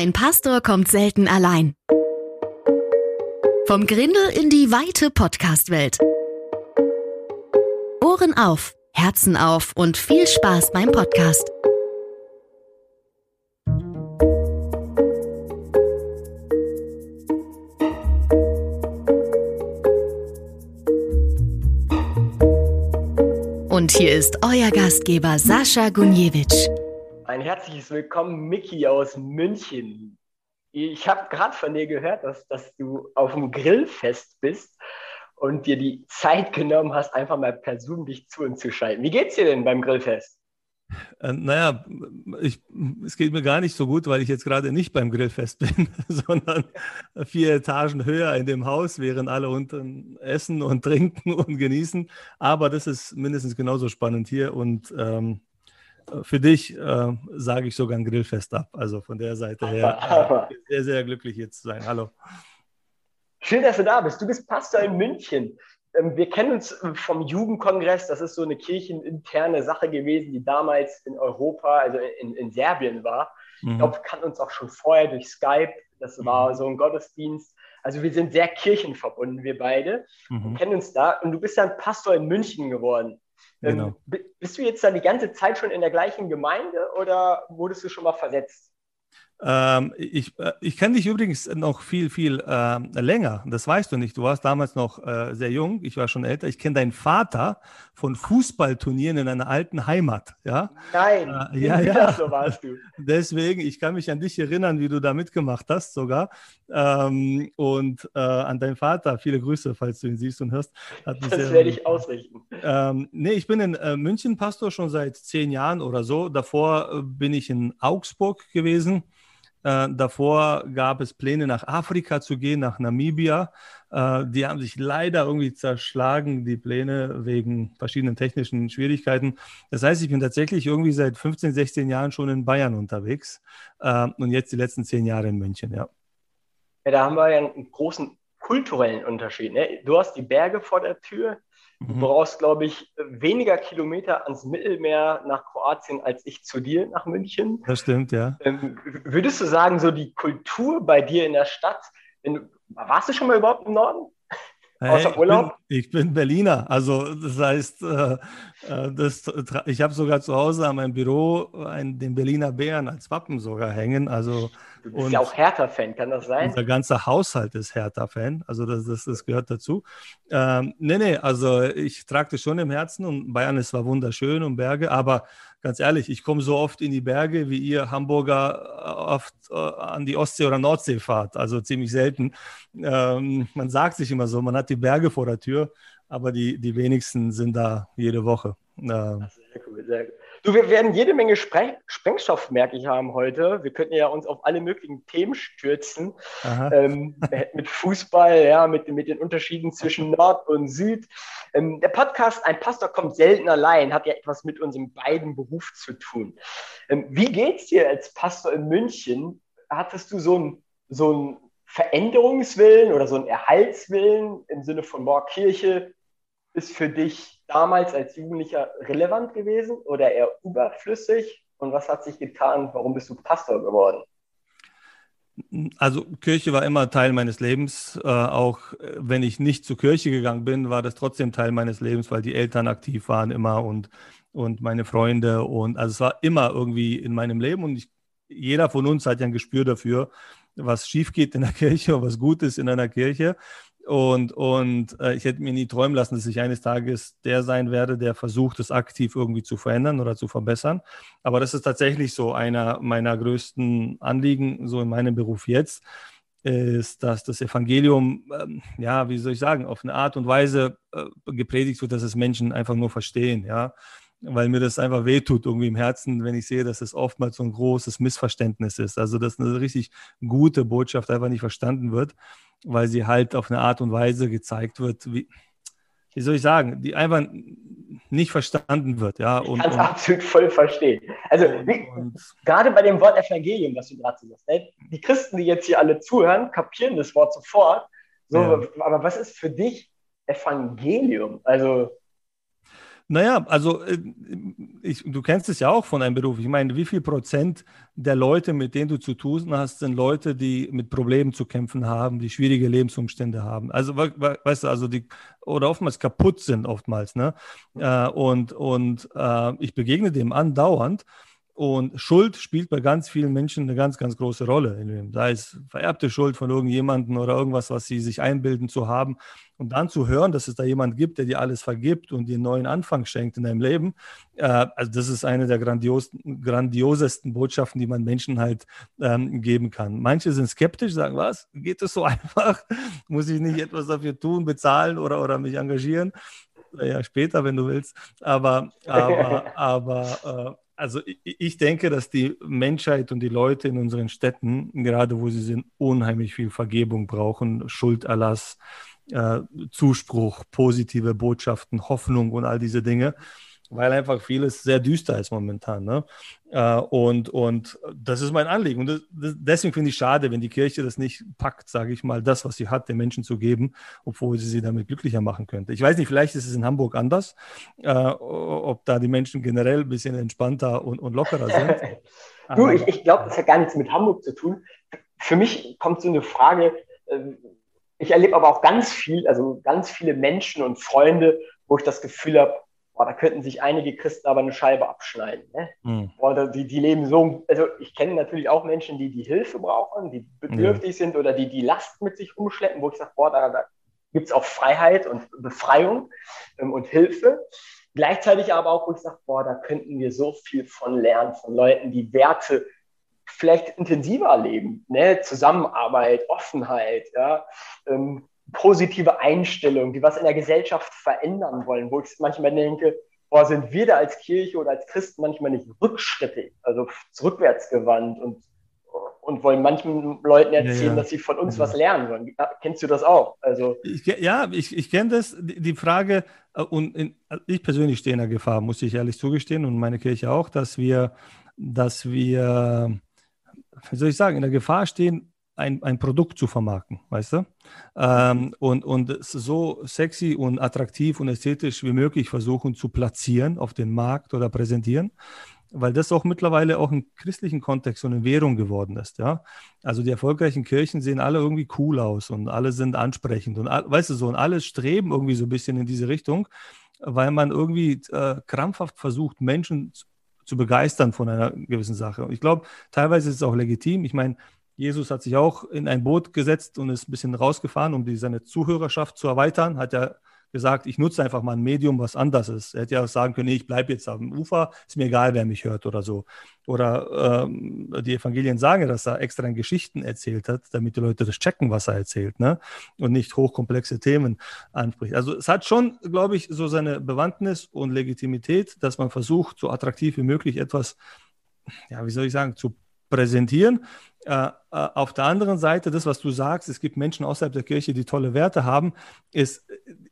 Ein Pastor kommt selten allein. Vom Grindel in die weite Podcast-Welt. Ohren auf, Herzen auf und viel Spaß beim Podcast. Und hier ist euer Gastgeber Sascha Gunjewitsch. Ein herzliches Willkommen, Mickey aus München. Ich habe gerade von dir gehört, dass, dass du auf dem Grillfest bist und dir die Zeit genommen hast, einfach mal persönlich zu uns zu schalten. Wie geht's dir denn beim Grillfest? Äh, naja, ich, es geht mir gar nicht so gut, weil ich jetzt gerade nicht beim Grillfest bin, sondern vier Etagen höher in dem Haus, während alle unten essen und trinken und genießen. Aber das ist mindestens genauso spannend hier und ähm, für dich äh, sage ich sogar ein Grillfest ab. Also von der Seite her äh, sehr, sehr glücklich hier zu sein. Hallo. Schön, dass du da bist. Du bist Pastor in München. Ähm, wir kennen uns äh, vom Jugendkongress. Das ist so eine kircheninterne Sache gewesen, die damals in Europa, also in, in Serbien war. Mhm. Ich glaube, wir kannten uns auch schon vorher durch Skype. Das war mhm. so ein Gottesdienst. Also wir sind sehr kirchenverbunden, wir beide. Mhm. kennen uns da. Und du bist dann Pastor in München geworden. Ähm, genau. bist du jetzt da die ganze Zeit schon in der gleichen Gemeinde oder wurdest du schon mal versetzt? Ähm, ich äh, ich kenne dich übrigens noch viel, viel äh, länger. Das weißt du nicht. Du warst damals noch äh, sehr jung. Ich war schon älter. Ich kenne deinen Vater von Fußballturnieren in einer alten Heimat. Ja? Nein, äh, ja, ja. so warst du. Deswegen, ich kann mich an dich erinnern, wie du da mitgemacht hast sogar. Ähm, und äh, an deinen Vater. Viele Grüße, falls du ihn siehst und hörst. das sehr, werde ich ausrichten. Ähm, nee, ich bin in äh, München Pastor schon seit zehn Jahren oder so. Davor bin ich in Augsburg gewesen. Äh, davor gab es Pläne, nach Afrika zu gehen, nach Namibia. Äh, die haben sich leider irgendwie zerschlagen, die Pläne, wegen verschiedenen technischen Schwierigkeiten. Das heißt, ich bin tatsächlich irgendwie seit 15, 16 Jahren schon in Bayern unterwegs äh, und jetzt die letzten zehn Jahre in München, ja. Ja, da haben wir ja einen großen kulturellen Unterschied. Ne? Du hast die Berge vor der Tür, Du mhm. brauchst, glaube ich, weniger Kilometer ans Mittelmeer nach Kroatien als ich zu dir nach München. Das stimmt, ja. Ähm, würdest du sagen, so die Kultur bei dir in der Stadt, du, warst du schon mal überhaupt im Norden? Hey, Außer Urlaub? Ich bin, ich bin, Berliner, also das heißt, äh, äh das, ich habe sogar zu Hause an meinem Büro einen, den Berliner Bären als Wappen sogar hängen. Also, du bist ja auch Hertha-Fan, kann das sein? Unser ganzer Haushalt ist Hertha-Fan, also das, das, das gehört dazu. Ähm, nee, nee, also ich trage das schon im Herzen und Bayern ist zwar wunderschön und Berge, aber ganz ehrlich, ich komme so oft in die Berge, wie ihr Hamburger äh, oft äh, an die Ostsee oder Nordsee fahrt. Also ziemlich selten. Ähm, man sagt sich immer so, man hat die Berge vor der Tür, aber die, die wenigsten sind da jede Woche. Ähm, sehr cool, sehr gut. Du, wir werden jede Menge Spreng Sprengstoff, merke ich, haben heute. Wir könnten ja uns auf alle möglichen Themen stürzen. Ähm, mit Fußball, ja, mit, mit den Unterschieden zwischen Nord und Süd. Ähm, der Podcast Ein Pastor kommt selten allein, hat ja etwas mit unserem beiden Beruf zu tun. Ähm, wie es dir als Pastor in München? Hattest du so einen so Veränderungswillen oder so einen Erhaltswillen im Sinne von, boah, Kirche ist für dich damals als Jugendlicher relevant gewesen oder eher überflüssig? Und was hat sich getan? Warum bist du Pastor geworden? Also Kirche war immer Teil meines Lebens. Äh, auch wenn ich nicht zur Kirche gegangen bin, war das trotzdem Teil meines Lebens, weil die Eltern aktiv waren immer und, und meine Freunde. Und also es war immer irgendwie in meinem Leben. Und ich, jeder von uns hat ja ein Gespür dafür, was schief geht in der Kirche und was gut ist in einer Kirche. Und, und äh, ich hätte mir nie träumen lassen, dass ich eines Tages der sein werde, der versucht, es aktiv irgendwie zu verändern oder zu verbessern. Aber das ist tatsächlich so einer meiner größten Anliegen, so in meinem Beruf jetzt, ist, dass das Evangelium, ähm, ja, wie soll ich sagen, auf eine Art und Weise äh, gepredigt wird, dass es Menschen einfach nur verstehen, ja weil mir das einfach wehtut irgendwie im Herzen, wenn ich sehe, dass es oftmals so ein großes Missverständnis ist. Also, dass eine richtig gute Botschaft einfach nicht verstanden wird weil sie halt auf eine Art und Weise gezeigt wird, wie, wie soll ich sagen, die einfach nicht verstanden wird. Ja, ich kann es absolut voll verstehen. Also wie, gerade bei dem Wort Evangelium, was du gerade sagst, ne? die Christen, die jetzt hier alle zuhören, kapieren das Wort sofort. So, ja. Aber was ist für dich Evangelium? Also Naja, also äh, ich, du kennst es ja auch von deinem Beruf. Ich meine, wie viel Prozent der Leute, mit denen du zu tun hast, sind Leute, die mit Problemen zu kämpfen haben, die schwierige Lebensumstände haben. Also, weißt du, also die oder oftmals kaputt sind, oftmals, ne? Äh, und und äh, ich begegne dem andauernd. Und Schuld spielt bei ganz vielen Menschen eine ganz, ganz große Rolle. Sei es vererbte Schuld von irgendjemandem oder irgendwas, was sie sich einbilden zu haben. Und dann zu hören, dass es da jemand gibt, der dir alles vergibt und dir einen neuen Anfang schenkt in deinem Leben, äh, also das ist eine der grandios, grandiosesten Botschaften, die man Menschen halt ähm, geben kann. Manche sind skeptisch, sagen, was, geht das so einfach? Muss ich nicht etwas dafür tun, bezahlen oder, oder mich engagieren? Ja, später, wenn du willst. Aber, aber, aber äh, also ich denke, dass die Menschheit und die Leute in unseren Städten, gerade wo sie sind, unheimlich viel Vergebung brauchen, Schulderlass, äh, Zuspruch, positive Botschaften, Hoffnung und all diese Dinge weil einfach vieles sehr düster ist momentan. Ne? Äh, und, und das ist mein Anliegen. Und das, das, deswegen finde ich schade, wenn die Kirche das nicht packt, sage ich mal, das, was sie hat, den Menschen zu geben, obwohl sie sie damit glücklicher machen könnte. Ich weiß nicht, vielleicht ist es in Hamburg anders, äh, ob da die Menschen generell ein bisschen entspannter und, und lockerer sind. du, ich, ich glaube, das hat gar nichts mit Hamburg zu tun. Für mich kommt so eine Frage, äh, ich erlebe aber auch ganz viel, also ganz viele Menschen und Freunde, wo ich das Gefühl habe, boah, da könnten sich einige Christen aber eine Scheibe abschneiden. Ne? Mhm. Boah, die, die leben so, also ich kenne natürlich auch Menschen, die die Hilfe brauchen, die bedürftig ja. sind oder die die Last mit sich umschleppen, wo ich sage, boah, da, da gibt es auch Freiheit und Befreiung ähm, und Hilfe. Gleichzeitig aber auch, wo ich sage, boah, da könnten wir so viel von lernen, von Leuten, die Werte vielleicht intensiver leben, ne? Zusammenarbeit, Offenheit, ja, ähm, positive Einstellung, die was in der Gesellschaft verändern wollen, wo ich manchmal denke, boah, sind wir da als Kirche oder als Christen manchmal nicht rückschrittig, also zurückwärtsgewandt und, und wollen manchen Leuten erzählen, ja, ja. dass sie von uns ja. was lernen wollen. Kennst du das auch? Also, ich, ja, ich, ich kenne das. Die Frage, äh, und in, ich persönlich stehe in der Gefahr, muss ich ehrlich zugestehen, und meine Kirche auch, dass wir, dass wir, wie soll ich sagen, in der Gefahr stehen, ein, ein Produkt zu vermarkten, weißt du? Ähm, und, und es so sexy und attraktiv und ästhetisch wie möglich versuchen zu platzieren auf den Markt oder präsentieren, weil das auch mittlerweile auch im christlichen Kontext so eine Währung geworden ist, ja? Also die erfolgreichen Kirchen sehen alle irgendwie cool aus und alle sind ansprechend und weißt du so, und alle streben irgendwie so ein bisschen in diese Richtung, weil man irgendwie äh, krampfhaft versucht, Menschen zu, zu begeistern von einer gewissen Sache. Und ich glaube, teilweise ist es auch legitim. Ich meine, Jesus hat sich auch in ein Boot gesetzt und ist ein bisschen rausgefahren, um die, seine Zuhörerschaft zu erweitern. Hat ja gesagt, ich nutze einfach mal ein Medium, was anders ist. Er hätte ja auch sagen können, nee, ich bleibe jetzt am Ufer, ist mir egal, wer mich hört oder so. Oder ähm, die Evangelien sagen, dass er extra Geschichten erzählt hat, damit die Leute das checken, was er erzählt, ne? Und nicht hochkomplexe Themen anspricht. Also es hat schon, glaube ich, so seine Bewandtnis und Legitimität, dass man versucht, so attraktiv wie möglich etwas, ja, wie soll ich sagen, zu präsentieren. Äh, äh, auf der anderen Seite, das, was du sagst, es gibt Menschen außerhalb der Kirche, die tolle Werte haben, ist,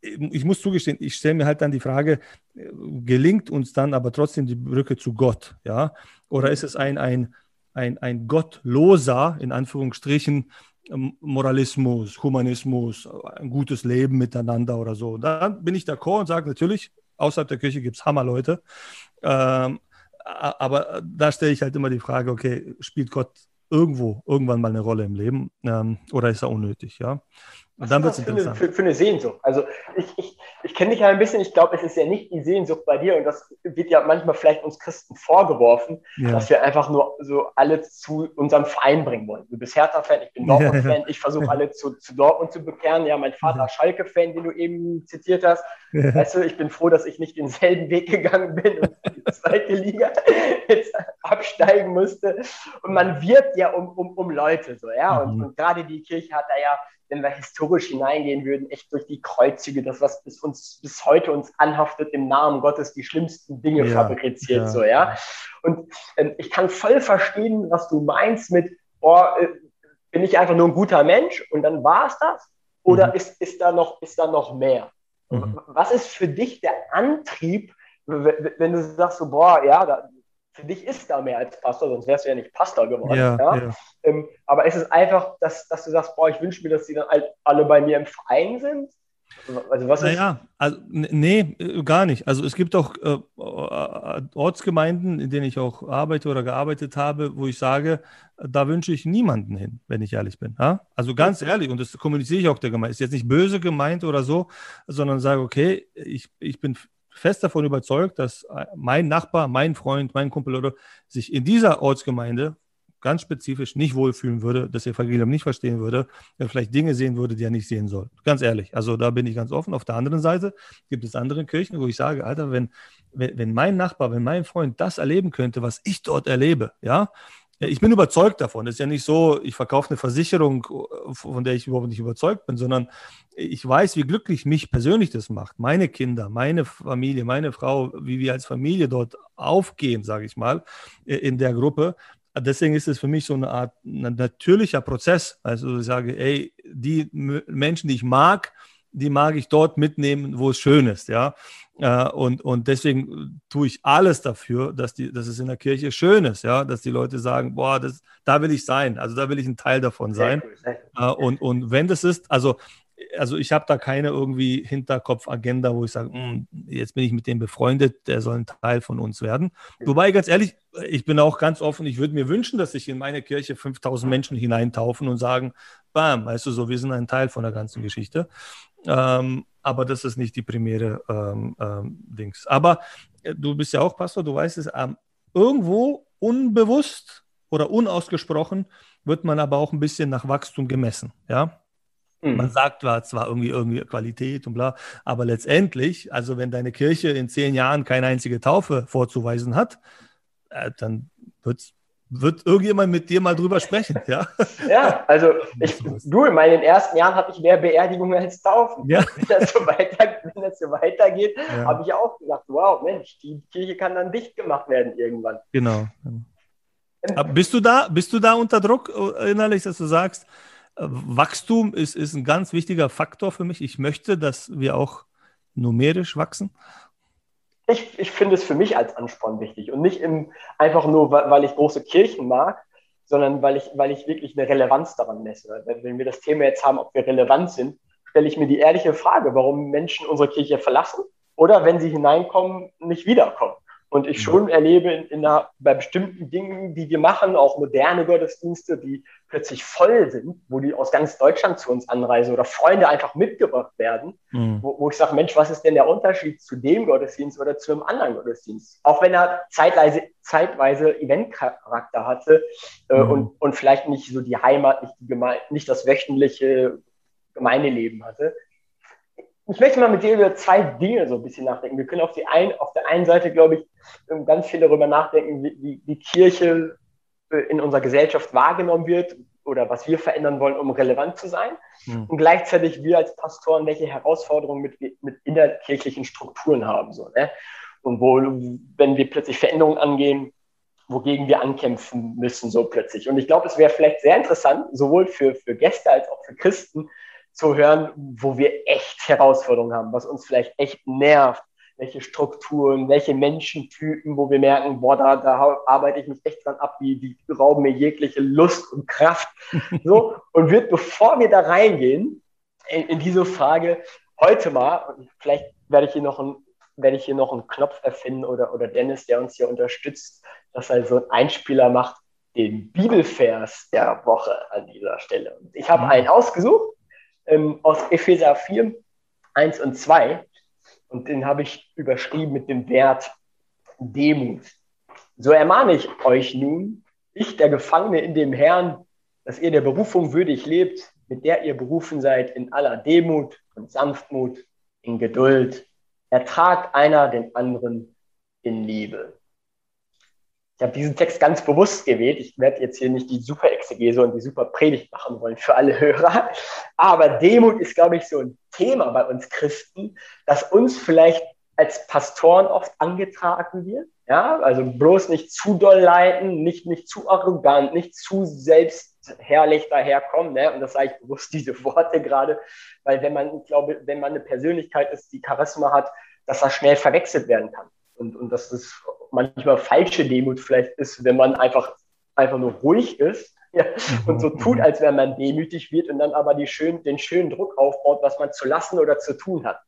äh, ich muss zugestehen, ich stelle mir halt dann die Frage, gelingt uns dann aber trotzdem die Brücke zu Gott, ja? Oder ist es ein, ein, ein, ein gottloser, in Anführungsstrichen, ähm, Moralismus, Humanismus, ein gutes Leben miteinander oder so. Dann bin ich d'accord und sage natürlich, außerhalb der Kirche gibt es Hammerleute. Ähm, aber da stelle ich halt immer die Frage, okay, spielt Gott irgendwo irgendwann mal eine Rolle im Leben ähm, oder ist er unnötig, ja? Und dann wird es interessant. Für, für, eine Sehnsucht. Also ich, ich, ich kenne dich ja ein bisschen, ich glaube, es ist ja nicht die Sehnsucht bei dir und das wird ja manchmal vielleicht uns Christen vorgeworfen, ja. dass wir einfach nur so alle zu unserem Verein bringen wollen. Du bist Hertha-Fan, ich bin Dortmund-Fan, ich versuche alle zu, zu Dortmund zu bekehren. Ja, mein Vater Schalke-Fan, den du eben zitiert hast. Weißt du, ich bin froh, dass ich nicht denselben Weg gegangen bin und die zweite Liga jetzt absteigen musste. Und man wirbt ja um, um, um Leute so, ja. Und, mhm. und gerade die Kirche hat da ja wenn wir historisch hineingehen würden, echt durch die Kreuzzüge, das, was bis uns bis heute uns anhaftet, im Namen Gottes die schlimmsten Dinge ja, fabriziert, ja. so, ja. Und ähm, ich kann voll verstehen, was du meinst mit, boah, äh, bin ich einfach nur ein guter Mensch und dann war es das? Oder mhm. ist, ist, da noch, ist da noch mehr? Mhm. Was ist für dich der Antrieb, wenn du sagst, so, boah, ja, da, für dich ist da mehr als Pastor, sonst wärst du ja nicht Pastor geworden. Ja, ja? ja. Ähm, aber es ist einfach, dass, dass du sagst, boah, ich wünsche mir, dass die dann alle bei mir im Verein sind. Also was naja, also, nee, äh, gar nicht. Also es gibt auch äh, äh, Ortsgemeinden, in denen ich auch arbeite oder gearbeitet habe, wo ich sage, da wünsche ich niemanden hin, wenn ich ehrlich bin. Ja? Also ganz ehrlich, und das kommuniziere ich auch der Gemeinde. Ist jetzt nicht böse gemeint oder so, sondern sage, okay, ich, ich bin fest davon überzeugt, dass äh, mein Nachbar, mein Freund, mein Kumpel oder sich in dieser Ortsgemeinde ganz spezifisch nicht wohlfühlen würde, das Evangelium nicht verstehen würde, er vielleicht Dinge sehen würde, die er nicht sehen soll. Ganz ehrlich. Also da bin ich ganz offen. Auf der anderen Seite gibt es andere Kirchen, wo ich sage, Alter, wenn, wenn mein Nachbar, wenn mein Freund das erleben könnte, was ich dort erlebe, ja, ich bin überzeugt davon. Es ist ja nicht so, ich verkaufe eine Versicherung, von der ich überhaupt nicht überzeugt bin, sondern ich weiß, wie glücklich mich persönlich das macht. Meine Kinder, meine Familie, meine Frau, wie wir als Familie dort aufgehen, sage ich mal, in der Gruppe. Deswegen ist es für mich so eine Art natürlicher Prozess. Also ich sage, ey, die Menschen, die ich mag, die mag ich dort mitnehmen, wo es schön ist, ja. Äh, und, und deswegen tue ich alles dafür, dass, die, dass es in der Kirche schön ist, ja, dass die Leute sagen, boah, das, da will ich sein, also da will ich ein Teil davon sein. Cool. Und, und wenn das ist, also also ich habe da keine irgendwie Hinterkopfagenda, wo ich sage, hm, jetzt bin ich mit dem befreundet, der soll ein Teil von uns werden. Wobei, ganz ehrlich, ich bin auch ganz offen, ich würde mir wünschen, dass sich in meine Kirche 5000 Menschen hineintaufen und sagen, bam, weißt du so, wir sind ein Teil von der ganzen Geschichte. Ähm, aber das ist nicht die primäre ähm, ähm, Dings. Aber äh, du bist ja auch Pastor, du weißt es, ähm, irgendwo unbewusst oder unausgesprochen wird man aber auch ein bisschen nach Wachstum gemessen, ja. Man mhm. sagt zwar irgendwie, irgendwie Qualität und bla, aber letztendlich, also wenn deine Kirche in zehn Jahren keine einzige Taufe vorzuweisen hat, äh, dann wird's, wird irgendjemand mit dir mal drüber sprechen, ja? Ja, also ich, du, in meinen ersten Jahren hatte ich mehr Beerdigungen als Taufen. Ja. Wenn, das so weiter, wenn das so weitergeht, ja. habe ich auch gedacht, wow, Mensch, die Kirche kann dann dicht gemacht werden irgendwann. Genau. Aber bist du da, bist du da unter Druck äh, innerlich, dass du sagst, Wachstum ist, ist ein ganz wichtiger Faktor für mich. Ich möchte, dass wir auch numerisch wachsen. Ich, ich finde es für mich als Ansporn wichtig und nicht im, einfach nur, weil ich große Kirchen mag, sondern weil ich, weil ich wirklich eine Relevanz daran messe. Wenn, wenn wir das Thema jetzt haben, ob wir relevant sind, stelle ich mir die ehrliche Frage, warum Menschen unsere Kirche verlassen oder wenn sie hineinkommen, nicht wiederkommen. Und ich schon erlebe in, in einer, bei bestimmten Dingen, die wir machen, auch moderne Gottesdienste, die plötzlich voll sind, wo die aus ganz Deutschland zu uns anreisen oder Freunde einfach mitgebracht werden, mhm. wo, wo, ich sage, Mensch, was ist denn der Unterschied zu dem Gottesdienst oder zu einem anderen Gottesdienst? Auch wenn er zeitweise, zeitweise Eventcharakter hatte äh, mhm. und, und vielleicht nicht so die Heimat, nicht, die Geme nicht das wöchentliche Gemeindeleben hatte. Ich möchte mal mit dir über zwei Dinge so ein bisschen nachdenken. Wir können auf, die ein, auf der einen Seite, glaube ich, ganz viel darüber nachdenken, wie, wie, wie Kirche äh, in unserer Gesellschaft wahrgenommen wird oder was wir verändern wollen, um relevant zu sein. Mhm. Und gleichzeitig wir als Pastoren, welche Herausforderungen mit, mit innerkirchlichen Strukturen haben. So, ne? Und wo, wenn wir plötzlich Veränderungen angehen, wogegen wir ankämpfen müssen, so plötzlich. Und ich glaube, es wäre vielleicht sehr interessant, sowohl für, für Gäste als auch für Christen, zu hören, wo wir echt Herausforderungen haben, was uns vielleicht echt nervt, welche Strukturen, welche Menschentypen, wo wir merken, boah, da, da arbeite ich mich echt dran ab, die, die rauben mir jegliche Lust und Kraft. So, und wird, bevor wir da reingehen, in, in diese Frage, heute mal, und vielleicht werde ich hier noch ein werde ich hier noch einen Knopf erfinden oder, oder Dennis, der uns hier unterstützt, dass er so einen Einspieler macht, den Bibelvers der Woche an dieser Stelle. Und ich habe mhm. einen ausgesucht ähm, aus Epheser 4, 1 und 2. Und den habe ich überschrieben mit dem Wert Demut. So ermahne ich euch nun, ich, der Gefangene in dem Herrn, dass ihr der Berufung würdig lebt, mit der ihr berufen seid, in aller Demut und Sanftmut, in Geduld. Ertragt einer den anderen in Liebe. Ich habe diesen Text ganz bewusst gewählt. Ich werde jetzt hier nicht die super Exegese und die super Predigt machen wollen für alle Hörer. Aber Demut ist, glaube ich, so ein Thema bei uns Christen, das uns vielleicht als Pastoren oft angetragen wird. Ja, also bloß nicht zu doll leiten, nicht, nicht zu arrogant, nicht zu selbstherrlich daherkommen. Ne? Und das sage ich bewusst diese Worte gerade, weil wenn man, ich glaube, wenn man eine Persönlichkeit ist, die Charisma hat, dass das schnell verwechselt werden kann. Und, und dass das manchmal falsche Demut vielleicht ist, wenn man einfach, einfach nur ruhig ist Ja, und so tut, als wenn man demütig wird und dann aber die schön, den schönen Druck aufbaut, was man zu lassen oder zu tun hat.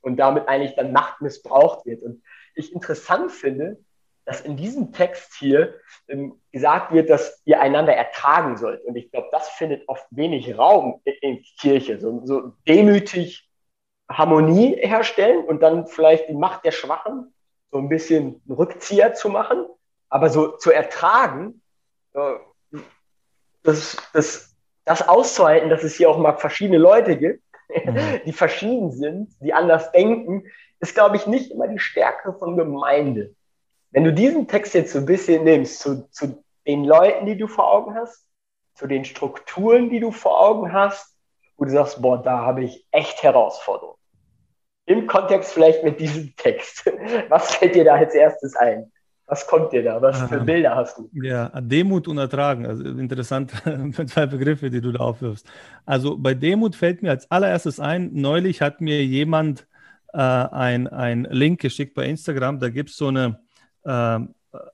Und damit eigentlich dann Macht missbraucht wird. Und ich interessant finde, dass in diesem Text hier ähm, gesagt wird, dass ihr einander ertragen sollt. Und ich glaube, das findet oft wenig Raum in, in Kirche. So, so, demütig Harmonie herstellen und dann vielleicht die Macht der Schwachen so ein bisschen Rückzieher zu machen. Aber so zu ertragen, das, das, das auszuhalten, dass es hier auch mal verschiedene Leute gibt, mhm. die verschieden sind, die anders denken, ist, glaube ich, nicht immer die Stärke von Gemeinde. Wenn du diesen Text jetzt so ein bisschen nimmst, zu, zu den Leuten, die du vor Augen hast, zu den Strukturen, die du vor Augen hast, wo du sagst, boah, da habe ich echt Herausforderungen. Im Kontext vielleicht mit diesem Text. Was fällt dir da als erstes ein? Was kommt dir da? Was für Bilder hast du? Ja, Demut und Ertragen. Also interessant, zwei Begriffe, die du da aufwirfst. Also bei Demut fällt mir als allererstes ein, neulich hat mir jemand äh, ein, ein Link geschickt bei Instagram. Da gibt es so eine äh,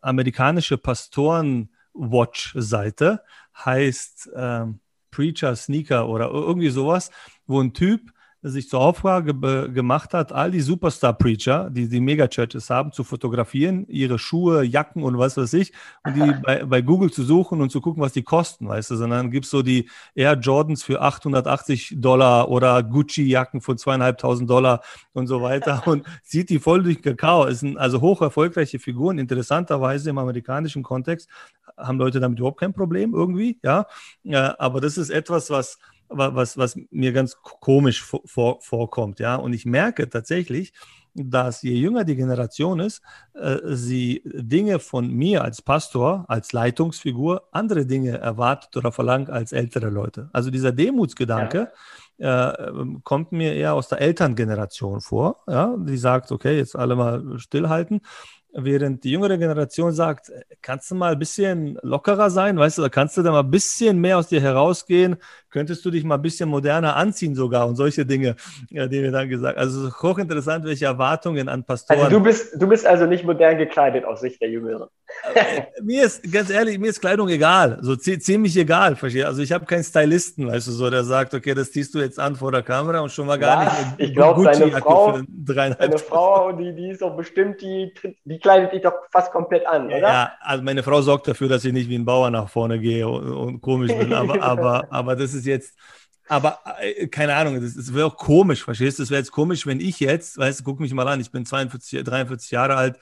amerikanische Pastoren-Watch-Seite, heißt äh, Preacher Sneaker oder irgendwie sowas, wo ein Typ sich zur Aufgabe gemacht hat, all die Superstar-Preacher, die die Megachurches haben, zu fotografieren, ihre Schuhe, Jacken und was weiß ich, und die bei, bei, Google zu suchen und zu gucken, was die kosten, weißt du, sondern gibt es so die Air Jordans für 880 Dollar oder Gucci-Jacken für zweieinhalbtausend Dollar und so weiter und zieht die voll durch Kakao. Es sind also hoch erfolgreiche Figuren, interessanterweise im amerikanischen Kontext haben Leute damit überhaupt kein Problem irgendwie, ja, aber das ist etwas, was was, was mir ganz komisch vor, vorkommt. Ja? Und ich merke tatsächlich, dass je jünger die Generation ist, äh, sie Dinge von mir als Pastor, als Leitungsfigur, andere Dinge erwartet oder verlangt als ältere Leute. Also dieser Demutsgedanke ja. äh, kommt mir eher aus der Elterngeneration vor, ja? die sagt, okay, jetzt alle mal stillhalten Während die jüngere Generation sagt, kannst du mal ein bisschen lockerer sein, weißt du, kannst du da mal ein bisschen mehr aus dir herausgehen, könntest du dich mal ein bisschen moderner anziehen sogar und solche Dinge, ja, die wir dann gesagt haben. Also hochinteressant, welche Erwartungen an Pastoren. Also du bist, du bist also nicht modern gekleidet aus Sicht der Jüngeren. Äh, mir ist, ganz ehrlich, mir ist Kleidung egal, so ziemlich egal, verstehe. Also ich habe keinen Stylisten, weißt du, so, der sagt, okay, das ziehst du jetzt an vor der Kamera und schon mal gar Was? nicht. Ich glaube, deine Frau, deine Frau, die, die ist doch bestimmt, die, die kleidet dich doch fast komplett an, oder? Ja, also meine Frau sorgt dafür, dass ich nicht wie ein Bauer nach vorne gehe und, und komisch bin, aber, aber, aber das ist jetzt, aber äh, keine Ahnung, das wäre auch komisch, verstehst du? Das wäre jetzt komisch, wenn ich jetzt, weißt du, guck mich mal an, ich bin 42, 43 Jahre alt,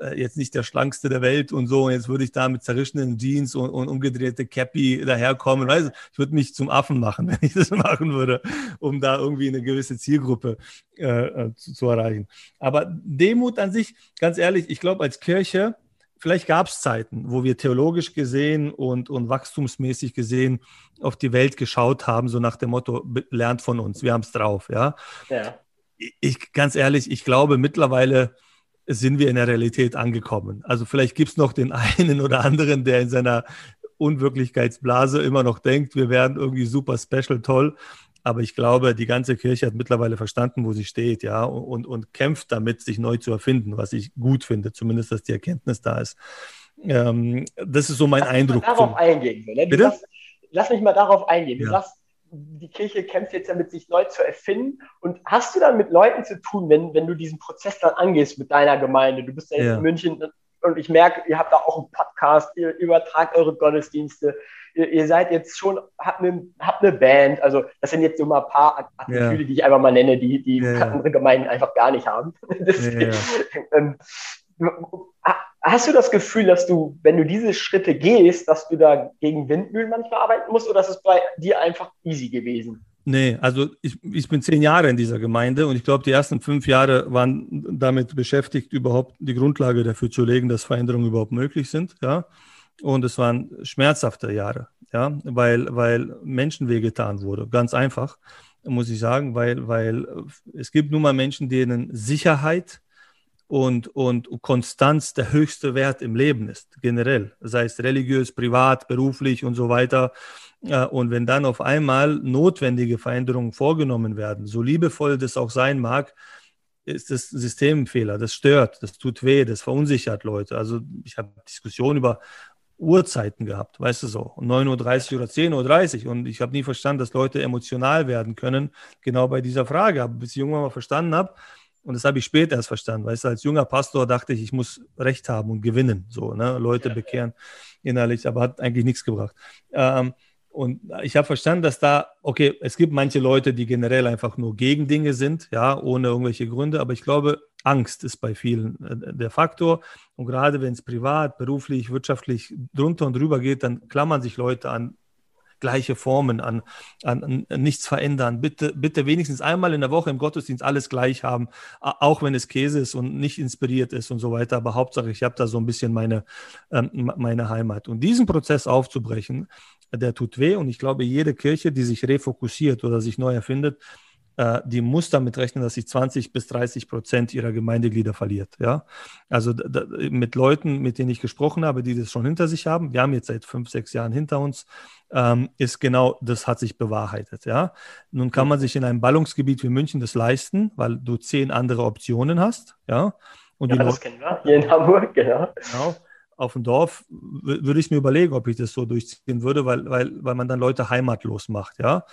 äh, jetzt nicht der schlankste der Welt und so, und jetzt würde ich da mit zerrischenen Jeans und, und umgedrehte Cappy daherkommen, weißt du, ich würde mich zum Affen machen, wenn ich das machen würde, um da irgendwie eine gewisse Zielgruppe äh, äh zu, zu erreichen. Aber Demut an sich, ganz ehrlich, ich glaube, als Kirche, vielleicht gab es Zeiten, wo wir theologisch gesehen und, und wachstumsmäßig gesehen auf die Welt geschaut haben, so nach dem Motto, lernt von uns, wir haben es drauf, ja. ja. Ich, ganz ehrlich, ich glaube mittlerweile sind wir in der Realität angekommen. Also vielleicht gibt es noch den einen oder anderen, der in seiner Unwirklichkeitsblase immer noch denkt, wir werden irgendwie super special, toll. Aber ich glaube, die ganze Kirche hat mittlerweile verstanden, wo sie steht, ja, und, und kämpft damit, sich neu zu erfinden, was ich gut finde, zumindest, dass die Erkenntnis da ist. Ähm, das ist so mein lass Eindruck. Mich darauf eingehen. Ne? Bitte? Lass, lass, mich mal darauf eingehen. Du ja. sagst, die Kirche kämpft jetzt damit, sich neu zu erfinden. Und hast du dann mit Leuten zu tun, wenn, wenn du diesen Prozess dann angehst mit deiner Gemeinde? Du bist ja, ja. in München und ich merke, ihr habt da auch einen Podcast, ihr übertragt eure Gottesdienste ihr, ihr seid jetzt schon, habt eine, habt eine Band, also das sind jetzt so mal ein paar Attitüde, ja. die ich einfach mal nenne, die, die ja, andere Gemeinden einfach gar nicht haben. Deswegen, ähm, hast du das Gefühl, dass du, wenn du diese Schritte gehst, dass du da gegen Windmühlen manchmal arbeiten musst oder ist es bei dir einfach easy gewesen? Nee, also ich, ich bin zehn Jahre in dieser Gemeinde und ich glaube, die ersten fünf Jahre waren damit beschäftigt, überhaupt die Grundlage dafür zu legen, dass Veränderungen überhaupt möglich sind. Ja. Und es waren schmerzhafte Jahre, ja, weil, weil Menschen wehgetan wurde. Ganz einfach, muss ich sagen, weil, weil es gibt nun mal Menschen, denen Sicherheit und, und Konstanz der höchste Wert im Leben ist, generell, sei es religiös, privat, beruflich und so weiter. Und wenn dann auf einmal notwendige Veränderungen vorgenommen werden, so liebevoll das auch sein mag, ist das Systemfehler, das stört, das tut weh, das verunsichert Leute. Also ich habe Diskussionen über Uhrzeiten gehabt, weißt du so, 9.30 Uhr oder 10.30 Uhr. Und ich habe nie verstanden, dass Leute emotional werden können, genau bei dieser Frage. Aber bis ich irgendwann mal verstanden habe, und das habe ich später erst verstanden, weißt du, als junger Pastor dachte ich, ich muss Recht haben und gewinnen, so, ne? Leute bekehren innerlich, aber hat eigentlich nichts gebracht. Ähm, und ich habe verstanden, dass da, okay, es gibt manche Leute, die generell einfach nur gegen Dinge sind, ja, ohne irgendwelche Gründe, aber ich glaube, Angst ist bei vielen äh, der Faktor. Und gerade wenn es privat, beruflich, wirtschaftlich drunter und drüber geht, dann klammern sich Leute an gleiche Formen, an, an, an, nichts verändern. Bitte, bitte wenigstens einmal in der Woche im Gottesdienst alles gleich haben, auch wenn es Käse ist und nicht inspiriert ist und so weiter. Aber Hauptsache, ich habe da so ein bisschen meine, ähm, meine Heimat. Und diesen Prozess aufzubrechen, der tut weh. Und ich glaube, jede Kirche, die sich refokussiert oder sich neu erfindet, äh, die muss damit rechnen, dass sie 20 bis 30 Prozent ihrer Gemeindeglieder verliert. Ja? Also da, mit Leuten, mit denen ich gesprochen habe, die das schon hinter sich haben, wir haben jetzt seit fünf, sechs Jahren hinter uns, ähm, ist genau, das hat sich bewahrheitet. Ja? Nun kann man sich in einem Ballungsgebiet wie München das leisten, weil du zehn andere Optionen hast. Ja, Und ja das kennen wir hier in Hamburg, genau. genau auf dem Dorf würde ich mir überlegen, ob ich das so durchziehen würde, weil, weil, weil man dann Leute heimatlos macht, ja.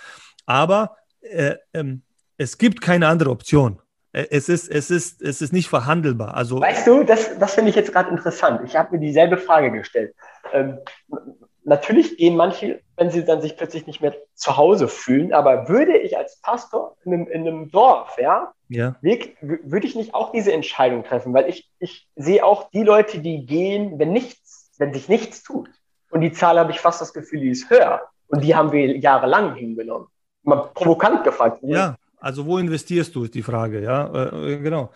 Aber äh, ähm, es gibt keine andere Option. Es ist, es ist, es ist nicht verhandelbar. Also, weißt du, das, das finde ich jetzt gerade interessant. Ich habe mir dieselbe Frage gestellt. Ähm, natürlich gehen manche, wenn sie dann sich plötzlich nicht mehr zu Hause fühlen, aber würde ich als Pastor in einem, in einem Dorf, ja, ja. würde ich nicht auch diese Entscheidung treffen, weil ich, ich sehe auch die Leute, die gehen, wenn nichts, wenn sich nichts tut. Und die Zahl habe ich fast das Gefühl, die ist höher. Und die haben wir jahrelang hingenommen. Mal provokant gefragt. Ja, also wo investierst du, ist die Frage, ja, äh, äh genau.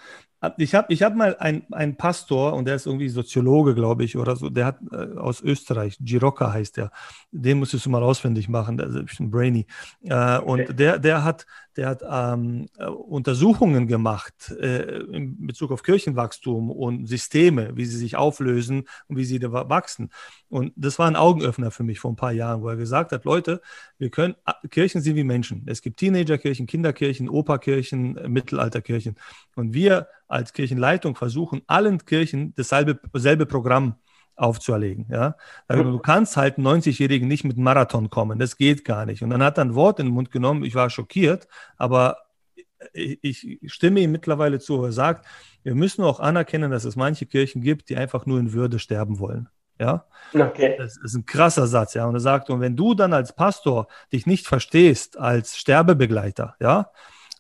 Ich habe ich hab mal einen Pastor, und der ist irgendwie Soziologe, glaube ich, oder so, der hat äh, aus Österreich, Giroka heißt der, den musstest du mal auswendig machen, der ist ein bisschen brainy. Äh, und der, der hat, der hat ähm, äh, Untersuchungen gemacht äh, in Bezug auf Kirchenwachstum und Systeme, wie sie sich auflösen und wie sie wachsen. Und das war ein Augenöffner für mich vor ein paar Jahren, wo er gesagt hat, Leute, wir können, Kirchen sind wie Menschen. Es gibt Teenagerkirchen, Kinderkirchen, Operkirchen, Mittelalterkirchen. Und wir als Kirchenleitung versuchen, allen Kirchen dasselbe, dasselbe Programm aufzuerlegen. Ja? Du kannst halt 90-Jährigen nicht mit Marathon kommen, das geht gar nicht. Und dann hat er ein Wort in den Mund genommen, ich war schockiert, aber ich stimme ihm mittlerweile zu, er sagt, wir müssen auch anerkennen, dass es manche Kirchen gibt, die einfach nur in Würde sterben wollen. Ja, okay. das ist ein krasser Satz, ja. Und er sagt, und wenn du dann als Pastor dich nicht verstehst als Sterbebegleiter, ja,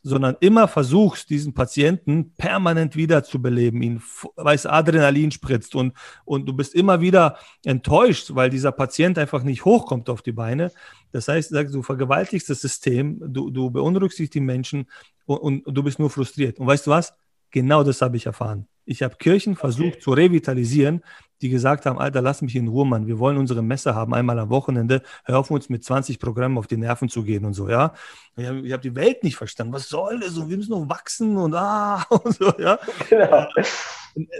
sondern immer versuchst, diesen Patienten permanent wiederzubeleben, ihn weiß Adrenalin spritzt und, und du bist immer wieder enttäuscht, weil dieser Patient einfach nicht hochkommt auf die Beine. Das heißt, du vergewaltigst das System, du, du beunruhigst die Menschen und, und du bist nur frustriert. Und weißt du was? Genau das habe ich erfahren. Ich habe Kirchen versucht okay. zu revitalisieren, die gesagt haben, Alter, lass mich in Ruhe, Mann. Wir wollen unsere Messe haben, einmal am Wochenende. Hör auf, uns mit 20 Programmen auf die Nerven zu gehen und so, ja. Ich habe hab die Welt nicht verstanden. Was soll das? Und wir müssen noch wachsen und ah und so, ja. Genau.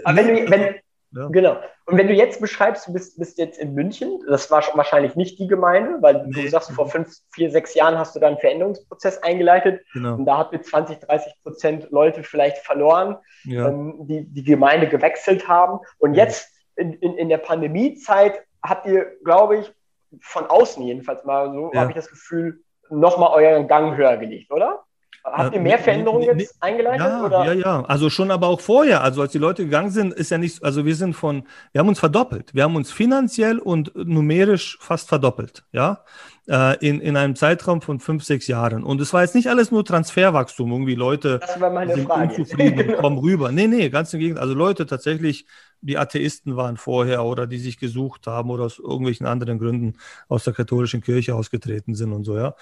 Aber wenn du, wenn, ja. Genau. Und wenn du jetzt beschreibst, du bist, bist jetzt in München, das war wahrscheinlich nicht die Gemeinde, weil nee. du sagst, vor fünf, vier, sechs Jahren hast du da einen Veränderungsprozess eingeleitet. Genau. Und da hat wir 20, 30 Prozent Leute vielleicht verloren, ja. ähm, die die Gemeinde gewechselt haben. Und ja. jetzt in, in, in der Pandemiezeit habt ihr, glaube ich, von außen jedenfalls mal so, habe ich das Gefühl, nochmal euren Gang höher gelegt, oder? Habt ihr mehr Veränderungen jetzt eingeleitet? Ja, oder? ja, ja. Also schon aber auch vorher. Also als die Leute gegangen sind, ist ja nicht, also wir sind von, wir haben uns verdoppelt. Wir haben uns finanziell und numerisch fast verdoppelt, ja, äh, in, in einem Zeitraum von fünf, sechs Jahren. Und es war jetzt nicht alles nur Transferwachstum, irgendwie Leute sind Frage. unzufrieden und kommen rüber. Nee, nee, ganz im Gegenteil. Also Leute tatsächlich, die Atheisten waren vorher oder die sich gesucht haben oder aus irgendwelchen anderen Gründen aus der katholischen Kirche ausgetreten sind und so, ja.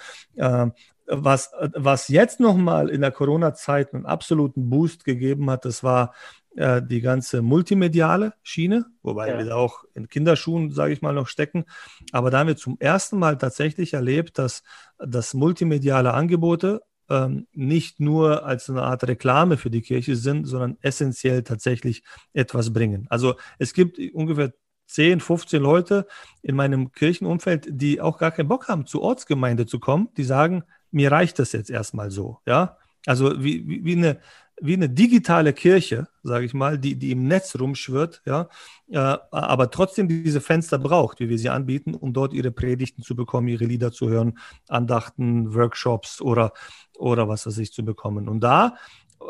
Was, was jetzt nochmal in der Corona-Zeit einen absoluten Boost gegeben hat, das war äh, die ganze multimediale Schiene, wobei ja. wir da auch in Kinderschuhen, sage ich mal, noch stecken. Aber da haben wir zum ersten Mal tatsächlich erlebt, dass, dass multimediale Angebote ähm, nicht nur als eine Art Reklame für die Kirche sind, sondern essentiell tatsächlich etwas bringen. Also es gibt ungefähr 10, 15 Leute in meinem Kirchenumfeld, die auch gar keinen Bock haben, zur Ortsgemeinde zu kommen, die sagen, mir reicht das jetzt erstmal so, ja. Also wie, wie, wie eine, wie eine digitale Kirche, sage ich mal, die, die im Netz rumschwirrt, ja, äh, aber trotzdem diese Fenster braucht, wie wir sie anbieten, um dort ihre Predigten zu bekommen, ihre Lieder zu hören, Andachten, Workshops oder, oder was weiß ich zu bekommen. Und da,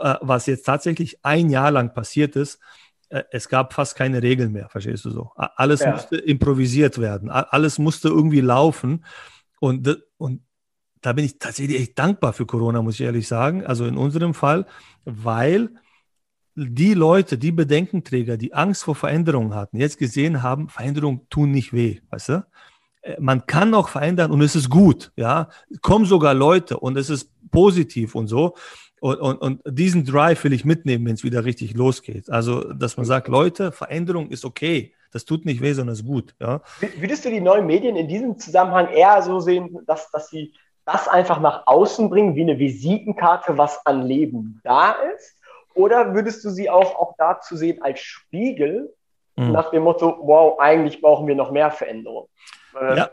äh, was jetzt tatsächlich ein Jahr lang passiert ist, äh, es gab fast keine Regeln mehr, verstehst du so? Alles ja. musste improvisiert werden, alles musste irgendwie laufen. Und, und da bin ich tatsächlich echt dankbar für Corona, muss ich ehrlich sagen. Also in unserem Fall, weil die Leute, die Bedenkenträger, die Angst vor Veränderungen hatten, jetzt gesehen haben, Veränderungen tun nicht weh, weißt du? Äh, man kann auch verändern und es ist gut, ja. Kommen sogar Leute und es ist positiv und so. Und, und, und diesen Drive will ich mitnehmen, wenn es wieder richtig losgeht. Also, dass man sagt, Leute, Veränderung ist okay. Das tut nicht weh, sondern ist gut. Ja. Würdest du die neuen Medien in diesem Zusammenhang eher so sehen, dass, dass sie das einfach nach außen bringen, wie eine Visitenkarte, was an Leben da ist? Oder würdest du sie auch, auch dazu sehen als Spiegel, mhm. nach dem Motto, wow, eigentlich brauchen wir noch mehr Veränderung? Ja,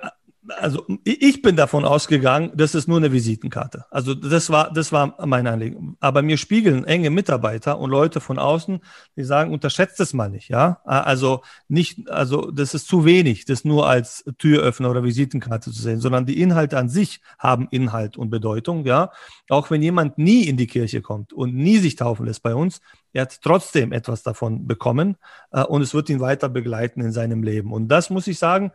also ich bin davon ausgegangen, das ist nur eine Visitenkarte. Also das war, das war mein Anliegen. Aber mir spiegeln enge Mitarbeiter und Leute von außen, die sagen, unterschätzt es mal nicht, ja. Also nicht, also das ist zu wenig, das nur als Türöffner oder Visitenkarte zu sehen, sondern die Inhalte an sich haben Inhalt und Bedeutung, ja. Auch wenn jemand nie in die Kirche kommt und nie sich taufen lässt bei uns, er hat trotzdem etwas davon bekommen äh, und es wird ihn weiter begleiten in seinem Leben. Und das muss ich sagen,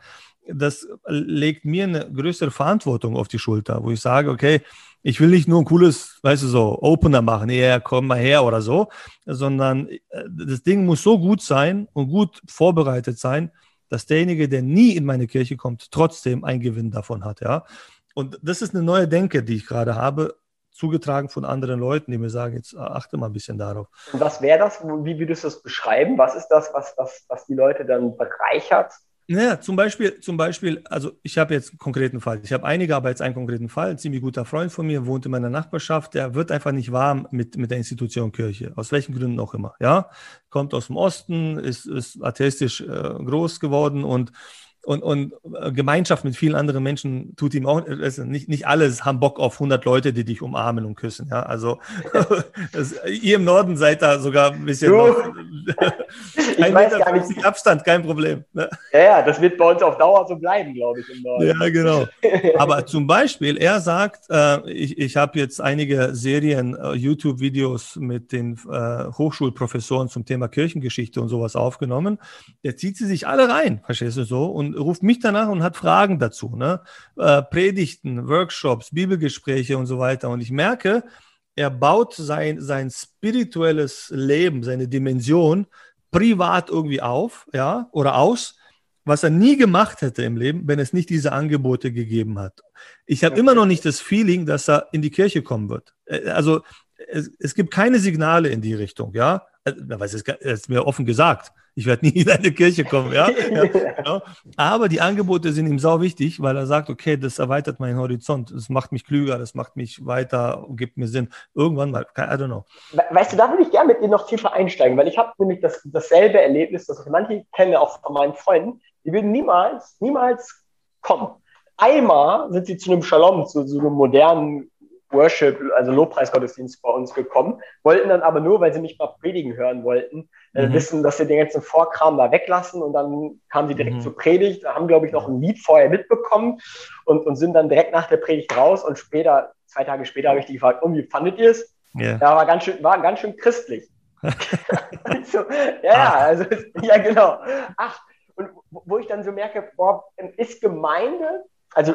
das legt mir eine größere Verantwortung auf die Schulter, wo ich sage, okay, ich will nicht nur ein cooles, weißt du, so Opener machen, ja, komm mal her oder so, sondern äh, das Ding muss so gut sein und gut vorbereitet sein, dass derjenige, der nie in meine Kirche kommt, trotzdem einen Gewinn davon hat, ja. Und das ist eine neue Denke, die ich gerade habe, zugetragen von anderen Leuten, die mir sagen, jetzt achte mal ein bisschen darauf. Und was wäre das? Wie würdest du das beschreiben? Was ist das, was, was, was die Leute dann bereichert? Naja, zum Beispiel, zum Beispiel, also ich habe jetzt einen konkreten Fall. Ich habe einige, aber jetzt einen konkreten Fall. Ein ziemlich guter Freund von mir wohnt in meiner Nachbarschaft. Der wird einfach nicht warm mit, mit der Institution Kirche. Aus welchen Gründen auch immer. Ja, kommt aus dem Osten, ist, ist atheistisch äh, groß geworden und und, und äh, Gemeinschaft mit vielen anderen Menschen tut ihm auch, also nicht, nicht alles haben Bock auf 100 Leute, die dich umarmen und küssen. Ja, also das, ihr im Norden seid da sogar ein bisschen noch, ich weiß gar nicht. Abstand, kein Problem. Ne? Ja, ja, das wird bei uns auf Dauer so bleiben, glaube ich, im Norden. Ja, genau. Aber zum Beispiel, er sagt, äh, ich, ich habe jetzt einige Serien, äh, YouTube-Videos mit den äh, Hochschulprofessoren zum Thema Kirchengeschichte und sowas aufgenommen. Der zieht sie sich alle rein, verstehst du so? Und ruft mich danach und hat Fragen dazu. Ne? Äh, Predigten, Workshops, Bibelgespräche und so weiter. Und ich merke, er baut sein, sein spirituelles Leben, seine Dimension privat irgendwie auf, ja, oder aus, was er nie gemacht hätte im Leben, wenn es nicht diese Angebote gegeben hat. Ich habe okay. immer noch nicht das Feeling, dass er in die Kirche kommen wird. Äh, also es, es gibt keine Signale in die Richtung, ja. Also, es ist mir offen gesagt. Ich werde nie in eine Kirche kommen, ja. ja genau. Aber die Angebote sind ihm sau wichtig, weil er sagt, okay, das erweitert meinen Horizont, das macht mich klüger, das macht mich weiter, gibt mir Sinn. Irgendwann mal, I don't know. Weißt du, da würde ich gerne mit dir noch tiefer einsteigen, weil ich habe nämlich das, dasselbe Erlebnis, das ich manche kenne, auch von meinen Freunden, die würden niemals, niemals kommen. Einmal sind sie zu einem Shalom, zu so einem modernen Worship, also Lobpreisgottesdienst bei uns gekommen, wollten dann aber nur, weil sie mich mal predigen hören wollten, äh, mhm. wissen, dass sie den ganzen Vorkram da weglassen und dann kamen sie direkt mhm. zur Predigt, haben, glaube ich, noch ein Lied vorher mitbekommen und, und sind dann direkt nach der Predigt raus und später, zwei Tage später, habe ich die gefragt, oh, wie fandet ihr es? Yeah. Ja, war ganz schön, war ganz schön christlich. so, ja, Ach. also, ja, genau. Ach, und wo ich dann so merke, boah, ist Gemeinde, also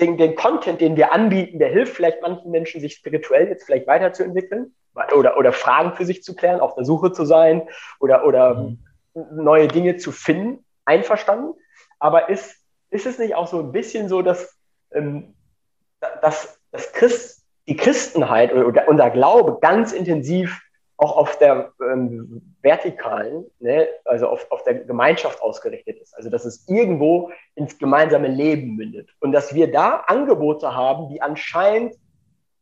den, den Content, den wir anbieten, der hilft vielleicht manchen Menschen, sich spirituell jetzt vielleicht weiterzuentwickeln oder, oder Fragen für sich zu klären, auf der Suche zu sein oder, oder mhm. neue Dinge zu finden, einverstanden. Aber ist, ist es nicht auch so ein bisschen so, dass, ähm, dass, dass Christ, die Christenheit oder unser Glaube ganz intensiv auch auf der ähm, vertikalen, ne, also auf, auf der Gemeinschaft ausgerichtet ist. Also dass es irgendwo ins gemeinsame Leben mündet. Und dass wir da Angebote haben, die anscheinend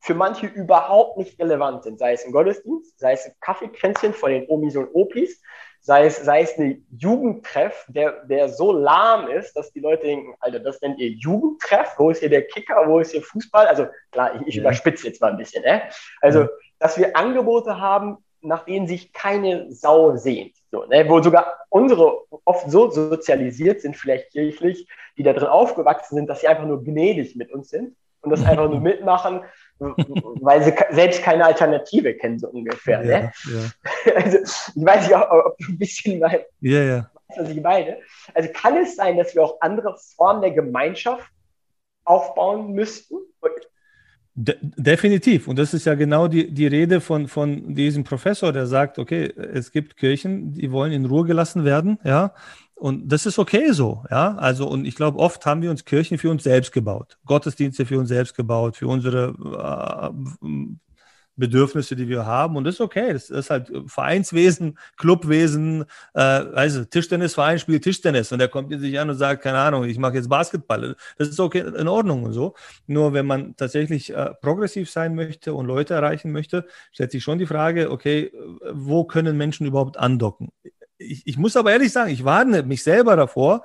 für manche überhaupt nicht relevant sind. Sei es ein Gottesdienst, sei es ein Kaffeekränzchen von den Omis und Opis, sei es, sei es eine Jugendtreff, der, der so lahm ist, dass die Leute denken, Alter, das nennt ihr Jugendtreff? Wo ist hier der Kicker? Wo ist hier Fußball? Also klar, ich, ich ja. überspitze jetzt mal ein bisschen. Ne? Also, dass wir Angebote haben, nach denen sich keine Sau sehnt. So, ne? Wo sogar unsere oft so sozialisiert sind, vielleicht kirchlich, die da drin aufgewachsen sind, dass sie einfach nur gnädig mit uns sind und das einfach nur mitmachen, weil sie selbst keine Alternative kennen, so ungefähr. Ja, ne? ja. Also ich weiß nicht, ob, du ein bisschen mein, ja, ja. weißt, was ich meine. Also kann es sein, dass wir auch andere Formen der Gemeinschaft aufbauen müssten? De definitiv. Und das ist ja genau die, die Rede von, von diesem Professor, der sagt, okay, es gibt Kirchen, die wollen in Ruhe gelassen werden, ja. Und das ist okay so, ja. Also, und ich glaube, oft haben wir uns Kirchen für uns selbst gebaut, Gottesdienste für uns selbst gebaut, für unsere äh, Bedürfnisse, die wir haben. Und das ist okay. Das ist halt Vereinswesen, Clubwesen, äh, also Tischtennisverein spielt Tischtennis und der kommt sich an und sagt, keine Ahnung, ich mache jetzt Basketball. Das ist okay, in Ordnung und so. Nur wenn man tatsächlich äh, progressiv sein möchte und Leute erreichen möchte, stellt sich schon die Frage, okay, wo können Menschen überhaupt andocken? Ich, ich muss aber ehrlich sagen, ich warne mich selber davor,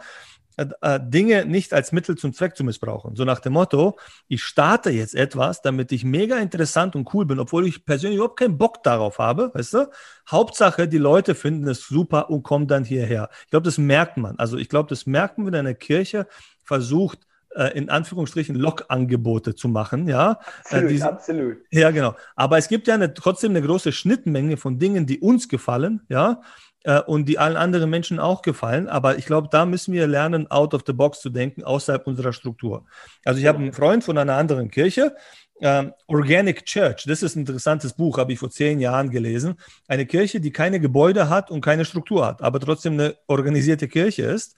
Dinge nicht als Mittel zum Zweck zu missbrauchen. So nach dem Motto, ich starte jetzt etwas, damit ich mega interessant und cool bin, obwohl ich persönlich überhaupt keinen Bock darauf habe, weißt du? Hauptsache, die Leute finden es super und kommen dann hierher. Ich glaube, das merkt man. Also ich glaube, das merkt man, wenn eine Kirche versucht, äh, in Anführungsstrichen Log-Angebote zu machen, ja. Absolut, Diese, absolut. Ja, genau. Aber es gibt ja eine, trotzdem eine große Schnittmenge von Dingen, die uns gefallen, ja äh, und die allen anderen Menschen auch gefallen. Aber ich glaube, da müssen wir lernen, out of the box zu denken, außerhalb unserer Struktur. Also ich habe einen Freund von einer anderen Kirche, Uh, Organic Church, das ist ein interessantes Buch, habe ich vor zehn Jahren gelesen. Eine Kirche, die keine Gebäude hat und keine Struktur hat, aber trotzdem eine organisierte Kirche ist,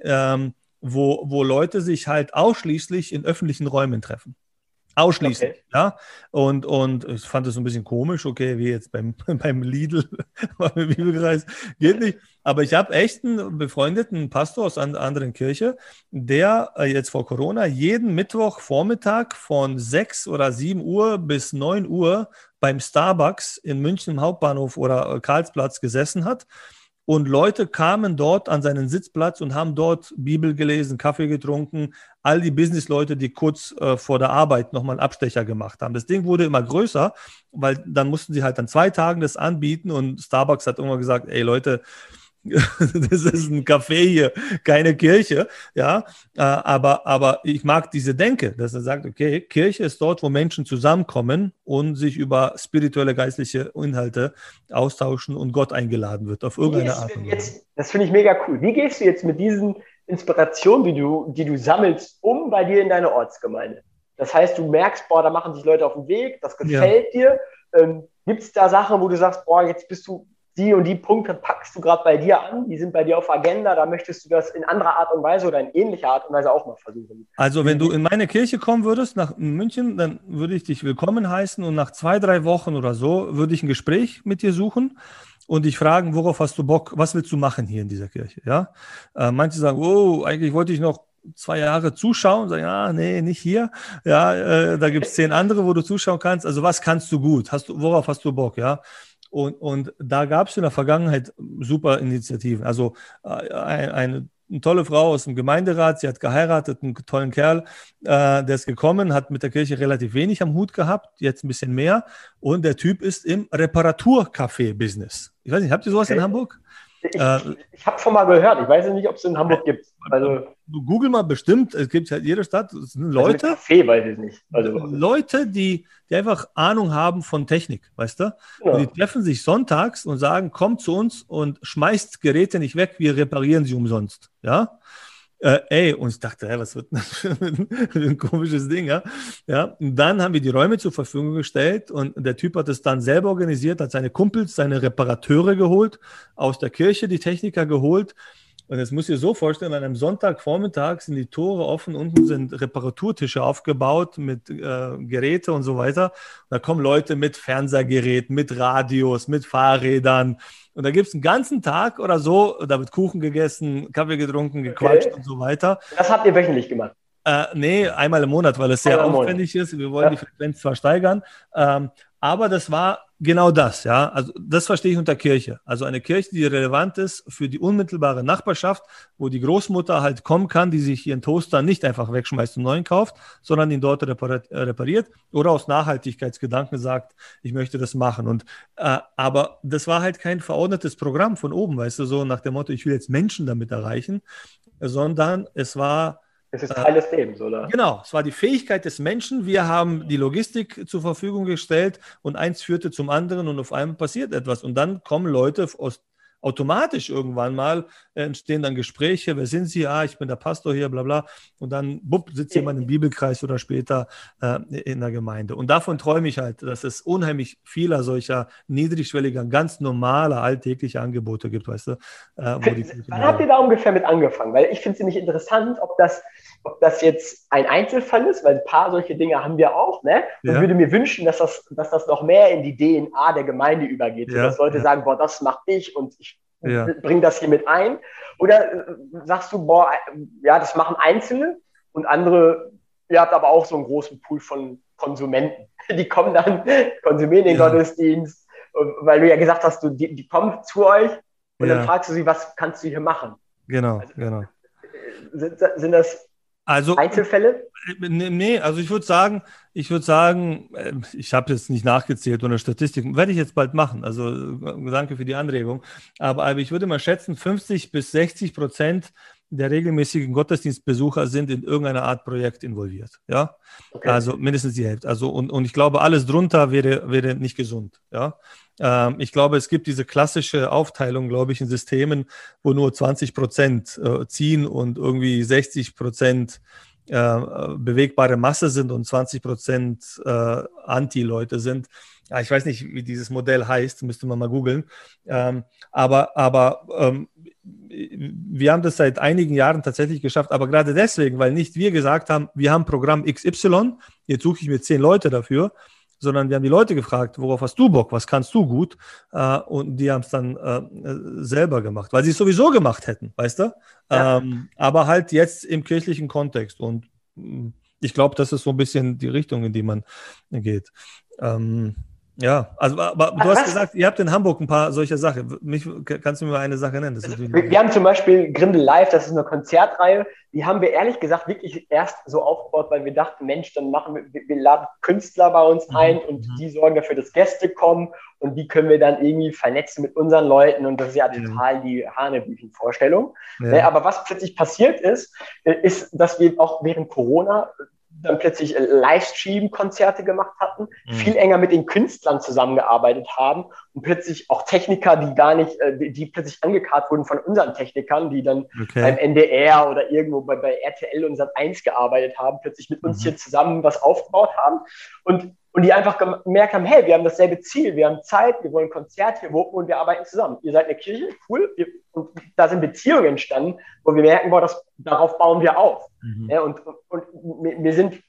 ähm, wo, wo Leute sich halt ausschließlich in öffentlichen Räumen treffen. Ausschließlich, okay. ja. Und, und ich fand das so ein bisschen komisch, okay, wie jetzt beim, beim Lidl, beim Bibelkreis, geht nicht. Aber ich habe echt einen befreundeten Pastor aus einer anderen Kirche, der äh, jetzt vor Corona jeden Mittwochvormittag von 6 oder 7 Uhr bis 9 Uhr beim Starbucks in München im Hauptbahnhof oder Karlsplatz gesessen hat und Leute kamen dort an seinen Sitzplatz und haben dort Bibel gelesen, Kaffee getrunken. All die Businessleute, die kurz äh, vor der Arbeit nochmal einen Abstecher gemacht haben. Das Ding wurde immer größer, weil dann mussten sie halt an zwei Tagen das anbieten und Starbucks hat irgendwann gesagt, ey Leute, das ist ein Café hier, keine Kirche, ja, äh, aber, aber ich mag diese Denke, dass er sagt, okay, Kirche ist dort, wo Menschen zusammenkommen und sich über spirituelle, geistliche Inhalte austauschen und Gott eingeladen wird, auf irgendeine Art und Weise. Das finde ich mega cool. Wie gehst du jetzt mit diesen Inspirationen, die du, die du sammelst, um bei dir in deine Ortsgemeinde? Das heißt, du merkst, boah, da machen sich Leute auf den Weg, das gefällt ja. dir. Ähm, Gibt es da Sachen, wo du sagst, boah, jetzt bist du die und die Punkte packst du gerade bei dir an, die sind bei dir auf Agenda, da möchtest du das in anderer Art und Weise oder in ähnlicher Art und Weise auch mal versuchen. Also wenn du in meine Kirche kommen würdest, nach München, dann würde ich dich willkommen heißen und nach zwei, drei Wochen oder so würde ich ein Gespräch mit dir suchen und dich fragen, worauf hast du Bock, was willst du machen hier in dieser Kirche, ja? Äh, manche sagen, oh, eigentlich wollte ich noch zwei Jahre zuschauen, sagen, ja, nee, nicht hier. Ja, äh, da gibt es zehn andere, wo du zuschauen kannst. Also was kannst du gut? Hast du, worauf hast du Bock, ja? Und, und da gab es in der Vergangenheit super Initiativen. Also äh, eine, eine tolle Frau aus dem Gemeinderat, sie hat geheiratet, einen tollen Kerl, äh, der ist gekommen, hat mit der Kirche relativ wenig am Hut gehabt, jetzt ein bisschen mehr. Und der Typ ist im Reparaturcafé-Business. Ich weiß nicht, habt ihr sowas okay. in Hamburg? Ich, äh, ich habe schon mal gehört, ich weiß nicht, ob es in Hamburg gibt. Also, Google mal bestimmt, es gibt halt jede Stadt, also Leute. Also Café weiß ich nicht. Also, Leute, die, die einfach Ahnung haben von Technik, weißt du? Und die treffen sich sonntags und sagen, kommt zu uns und schmeißt Geräte nicht weg, wir reparieren sie umsonst. Ja. Äh, ey, und ich dachte, hey, was wird denn das für ein, ein komisches Ding, ja? ja? Und dann haben wir die Räume zur Verfügung gestellt und der Typ hat es dann selber organisiert, hat seine Kumpels, seine Reparateure geholt, aus der Kirche die Techniker geholt. Und das muss ich dir so vorstellen, an einem Sonntagvormittag sind die Tore offen, unten sind Reparaturtische aufgebaut mit äh, Geräte und so weiter. Und da kommen Leute mit Fernsehgeräten, mit Radios, mit Fahrrädern, und da gibt es einen ganzen Tag oder so, da wird Kuchen gegessen, Kaffee getrunken, gequatscht okay. und so weiter. Das habt ihr wöchentlich gemacht? Äh, nee, einmal im Monat, weil es sehr aufwendig ist. Wir wollen ja. die Frequenz zwar steigern, ähm, aber das war genau das, ja. Also das verstehe ich unter Kirche. Also eine Kirche, die relevant ist für die unmittelbare Nachbarschaft, wo die Großmutter halt kommen kann, die sich ihren Toaster nicht einfach wegschmeißt und neuen kauft, sondern ihn dort repariert oder aus Nachhaltigkeitsgedanken sagt, ich möchte das machen. Und äh, aber das war halt kein verordnetes Programm von oben, weißt du, so nach dem Motto, ich will jetzt Menschen damit erreichen, sondern es war es ist Teil des Lebens, oder? Genau, es war die Fähigkeit des Menschen. Wir haben die Logistik zur Verfügung gestellt und eins führte zum anderen und auf einmal passiert etwas. Und dann kommen Leute aus, automatisch irgendwann mal, entstehen dann Gespräche. Wer sind Sie? Ah, ich bin der Pastor hier, bla bla. Und dann, bupp, sitzt jemand im Bibelkreis oder später äh, in der Gemeinde. Und davon träume ich halt, dass es unheimlich vieler solcher niedrigschwelliger, ganz normaler, alltäglicher Angebote gibt, weißt du? Äh, Wann habt ihr da ungefähr mit angefangen? Weil ich finde es nämlich interessant, ob das ob das jetzt ein Einzelfall ist, weil ein paar solche Dinge haben wir auch, ne? Und ja. würde mir wünschen, dass das, dass das noch mehr in die DNA der Gemeinde übergeht, ja. dass Leute ja. sagen, boah, das mache ich und ich ja. bringe das hier mit ein. Oder äh, sagst du, boah, ja, das machen Einzelne und andere, ihr habt aber auch so einen großen Pool von Konsumenten. Die kommen dann, konsumieren den Gottesdienst, weil du ja gesagt hast, du, die, die kommen zu euch und dann fragst du sie, was kannst du hier machen? Genau, also, genau. Äh, sind, sind das also, Einzelfälle? Äh, nee, also ich würde sagen, ich würde sagen, äh, ich habe jetzt nicht nachgezählt oder Statistiken, werde ich jetzt bald machen. Also äh, danke für die Anregung. Aber, aber ich würde mal schätzen, 50 bis 60 Prozent der regelmäßigen Gottesdienstbesucher sind in irgendeiner Art Projekt involviert. Ja, okay. also mindestens die Hälfte. Also und, und ich glaube, alles drunter wäre, wäre nicht gesund. Ja, ähm, ich glaube, es gibt diese klassische Aufteilung, glaube ich, in Systemen, wo nur 20 Prozent äh, ziehen und irgendwie 60 Prozent äh, bewegbare Masse sind und 20 Prozent äh, Anti-Leute sind. Ja, ich weiß nicht, wie dieses Modell heißt, müsste man mal googeln. Ähm, aber aber ähm, wir haben das seit einigen Jahren tatsächlich geschafft, aber gerade deswegen, weil nicht wir gesagt haben, wir haben Programm XY, jetzt suche ich mir zehn Leute dafür, sondern wir haben die Leute gefragt, worauf hast du Bock, was kannst du gut? Äh, und die haben es dann äh, selber gemacht, weil sie es sowieso gemacht hätten, weißt du? Ja. Ähm, aber halt jetzt im kirchlichen Kontext. Und mm, ich glaube, das ist so ein bisschen die Richtung, in die man geht. Ähm, ja, also aber du hast gesagt, ihr habt in Hamburg ein paar solcher Sachen. Mich, kannst du mir mal eine Sache nennen? wir, wir, haben zum Beispiel Grindel Live, das ist eine Konzertreihe. Die haben wir ehrlich gesagt wirklich erst so aufgebaut, weil wir dachten, Mensch, dann machen wir, wir laden Künstler bei uns mhm. ein und mhm. die sorgen dafür, dass Gäste kommen und die können wir dann irgendwie vernetzen mit unseren Leuten und das ist ja total die Hanebüchen-Vorstellung. Ja. Ne, aber was plötzlich passiert ist, äh, ist, dass wir auch während Corona dann plötzlich äh, Livestream-Konzerte gemacht hatten, mhm. viel enger mit den Künstlern zusammengearbeitet haben und plötzlich auch Techniker, die gar nicht, äh, die, die plötzlich angekarrt wurden von unseren Technikern, die dann okay. beim NDR oder irgendwo bei, bei RTL und Sat1 gearbeitet haben, plötzlich mit uns mhm. hier zusammen was aufgebaut haben. Und und die einfach gemerkt haben, hey, wir haben dasselbe Ziel, wir haben Zeit, wir wollen Konzert hier wuppen und wir arbeiten zusammen. Ihr seid eine Kirche, cool. Wir, und da sind Beziehungen entstanden, wo wir merken, boah, das, darauf bauen wir auf. Mhm. Ja, und, und, und wir sind,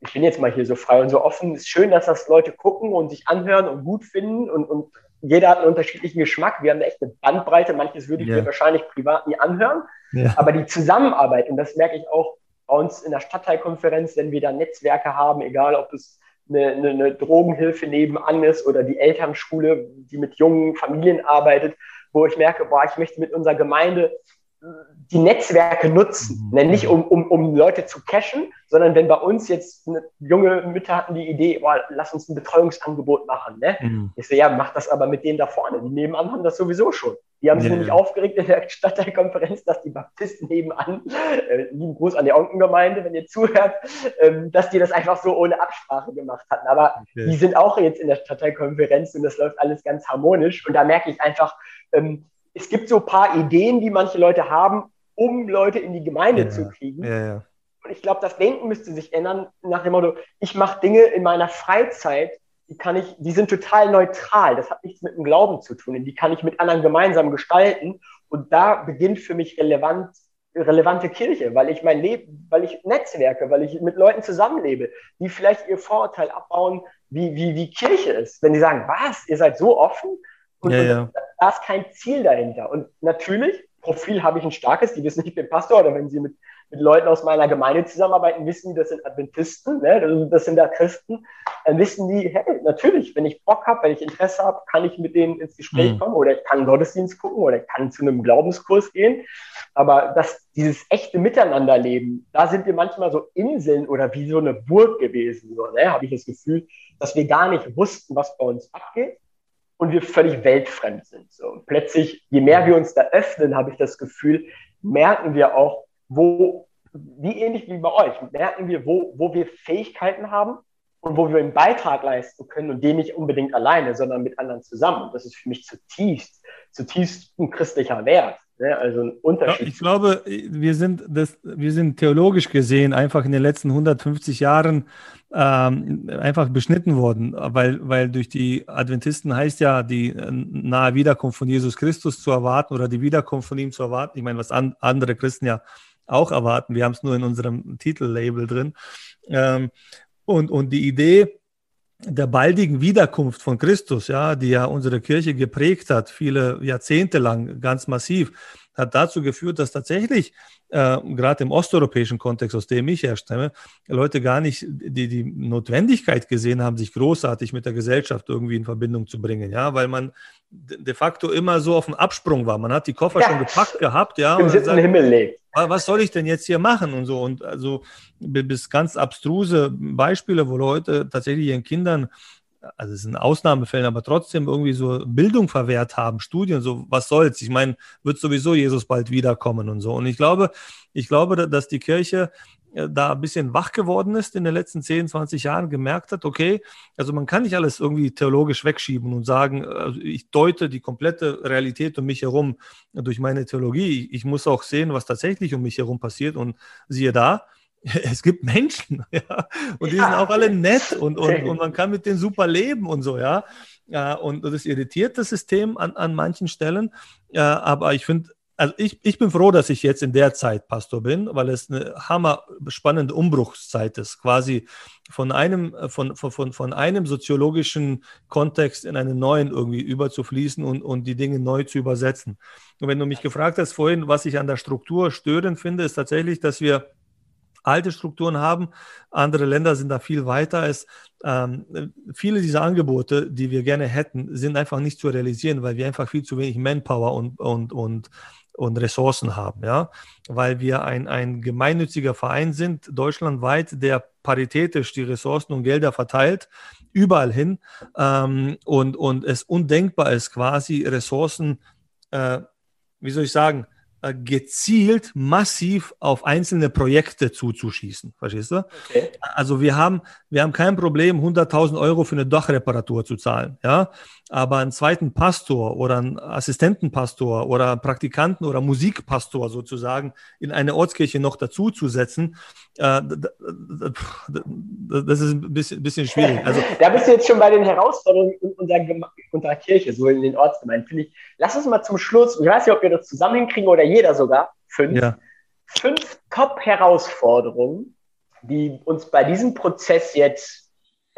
ich bin jetzt mal hier so frei und so offen, es ist schön, dass das Leute gucken und sich anhören und gut finden und, und jeder hat einen unterschiedlichen Geschmack. Wir haben echt eine Bandbreite. Manches würde ich yeah. mir wahrscheinlich privat nie anhören. Yeah. Aber die Zusammenarbeit, und das merke ich auch bei uns in der Stadtteilkonferenz, wenn wir da Netzwerke haben, egal ob es eine, eine, eine Drogenhilfe nebenan ist oder die Elternschule, die mit jungen Familien arbeitet, wo ich merke, boah, ich möchte mit unserer Gemeinde die Netzwerke nutzen. Mhm. Nicht um, um, um Leute zu cashen, sondern wenn bei uns jetzt junge Mütter hatten die Idee, boah, lass uns ein Betreuungsangebot machen. Ne? Mhm. Ich so, ja, mach das aber mit denen da vorne. Die nebenan haben das sowieso schon. Die haben sich ja, nämlich aufgeregt in der Stadtteilkonferenz, dass die Baptisten nebenan, äh, lieben Gruß an die Onkengemeinde, wenn ihr zuhört, ähm, dass die das einfach so ohne Absprache gemacht hatten. Aber okay. die sind auch jetzt in der Stadtteilkonferenz und das läuft alles ganz harmonisch. Und da merke ich einfach, ähm, es gibt so ein paar Ideen, die manche Leute haben, um Leute in die Gemeinde ja, zu kriegen. Ja, ja. Und ich glaube, das Denken müsste sich ändern nach dem Motto, ich mache Dinge in meiner Freizeit, die kann ich, die sind total neutral. Das hat nichts mit dem Glauben zu tun. Die kann ich mit anderen gemeinsam gestalten. Und da beginnt für mich relevant, relevante Kirche, weil ich mein Leben, weil ich Netzwerke, weil ich mit Leuten zusammenlebe, die vielleicht ihr Vorurteil abbauen, wie, wie, wie Kirche ist. Wenn die sagen, was, ihr seid so offen? Und, ja, ja. Da ist kein Ziel dahinter. Und natürlich, Profil habe ich ein starkes, die wissen, ich bin Pastor, oder wenn sie mit mit Leuten aus meiner Gemeinde zusammenarbeiten, wissen die, das sind Adventisten, ne? das sind da Christen, dann wissen die, hey, natürlich, wenn ich Bock habe, wenn ich Interesse habe, kann ich mit denen ins Gespräch mhm. kommen oder ich kann Gottesdienst gucken oder ich kann zu einem Glaubenskurs gehen. Aber das, dieses echte Miteinanderleben, da sind wir manchmal so Inseln oder wie so eine Burg gewesen, so, ne? habe ich das Gefühl, dass wir gar nicht wussten, was bei uns abgeht und wir völlig weltfremd sind. So. Und plötzlich, je mehr wir uns da öffnen, habe ich das Gefühl, merken wir auch, wo, wie ähnlich wie bei euch, merken wir, wo, wo wir Fähigkeiten haben und wo wir einen Beitrag leisten können und den nicht unbedingt alleine, sondern mit anderen zusammen. Und das ist für mich zutiefst, zutiefst ein christlicher Wert. Ne? Also ein Unterschied. Ja, ich glaube, wir sind, das, wir sind theologisch gesehen einfach in den letzten 150 Jahren ähm, einfach beschnitten worden, weil, weil durch die Adventisten heißt ja, die äh, nahe Wiederkunft von Jesus Christus zu erwarten oder die Wiederkunft von ihm zu erwarten. Ich meine, was an, andere Christen ja auch erwarten. Wir haben es nur in unserem Titellabel drin. Ähm, und, und die Idee der baldigen Wiederkunft von Christus, ja, die ja unsere Kirche geprägt hat, viele Jahrzehnte lang, ganz massiv, hat dazu geführt, dass tatsächlich äh, gerade im osteuropäischen Kontext, aus dem ich herstamme, Leute gar nicht die, die Notwendigkeit gesehen haben, sich großartig mit der Gesellschaft irgendwie in Verbindung zu bringen, ja, weil man de facto immer so auf dem Absprung war. Man hat die Koffer ja. schon gepackt gehabt, ja. Im siebten Himmel lebt. Was soll ich denn jetzt hier machen und so und also bis ganz abstruse Beispiele, wo Leute tatsächlich ihren Kindern also es sind Ausnahmefällen, aber trotzdem irgendwie so Bildung verwehrt haben, Studien, so was soll's. Ich meine, wird sowieso Jesus bald wiederkommen und so. Und ich glaube, ich glaube, dass die Kirche äh, da ein bisschen wach geworden ist in den letzten 10, 20 Jahren, gemerkt hat, okay, also man kann nicht alles irgendwie theologisch wegschieben und sagen, also ich deute die komplette Realität um mich herum durch meine Theologie. Ich muss auch sehen, was tatsächlich um mich herum passiert und siehe da, es gibt Menschen, ja, und die ja. sind auch alle nett und, und, und man kann mit denen super leben und so, ja. ja und das irritiert das System an, an manchen Stellen. Ja, aber ich finde, also ich, ich bin froh, dass ich jetzt in der Zeit Pastor bin, weil es eine hammer spannende Umbruchszeit ist, quasi von einem, von, von, von einem soziologischen Kontext in einen neuen irgendwie überzufließen und, und die Dinge neu zu übersetzen. Und wenn du mich gefragt hast vorhin, was ich an der Struktur störend finde, ist tatsächlich, dass wir alte Strukturen haben. Andere Länder sind da viel weiter. Es, ähm, viele dieser Angebote, die wir gerne hätten, sind einfach nicht zu realisieren, weil wir einfach viel zu wenig Manpower und, und, und, und Ressourcen haben. Ja? Weil wir ein, ein gemeinnütziger Verein sind, deutschlandweit, der paritätisch die Ressourcen und Gelder verteilt, überall hin. Ähm, und, und es undenkbar ist, quasi Ressourcen, äh, wie soll ich sagen, gezielt massiv auf einzelne Projekte zuzuschießen. Verstehst du? Okay. Also wir haben, wir haben kein Problem, 100.000 Euro für eine Dachreparatur zu zahlen. Ja? Aber einen zweiten Pastor oder einen Assistentenpastor oder Praktikanten oder Musikpastor sozusagen in eine Ortskirche noch dazu zu setzen, äh, das ist ein bisschen, bisschen schwierig. Also, da bist du jetzt schon bei den Herausforderungen unserer, unserer Kirche, so in den Ortsgemeinden, finde ich. Lass uns mal zum Schluss, ich weiß nicht, ob wir das zusammen hinkriegen oder jeder sogar, fünf, ja. fünf Top-Herausforderungen, die uns bei diesem Prozess jetzt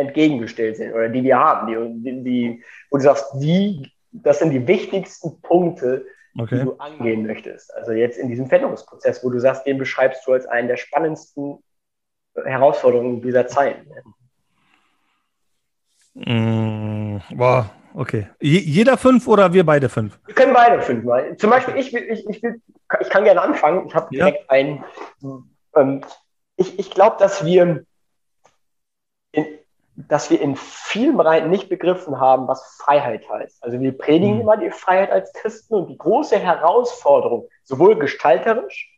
entgegengestellt sind oder die wir haben, die, die, die wo du sagst, die, das sind die wichtigsten Punkte, okay. die du angehen möchtest. Also jetzt in diesem Veränderungsprozess, wo du sagst, den beschreibst du als einen der spannendsten Herausforderungen dieser Zeit. Mm, boah, okay. jeder fünf oder wir beide fünf? Wir können beide fünf mal. Zum Beispiel, ich, will, ich, ich, will, ich kann gerne anfangen. Ich habe direkt ja. einen. Ähm, ich ich glaube, dass wir dass wir in vielen Bereichen nicht begriffen haben, was Freiheit heißt. Also wir predigen mhm. immer die Freiheit als Christen und die große Herausforderung, sowohl gestalterisch,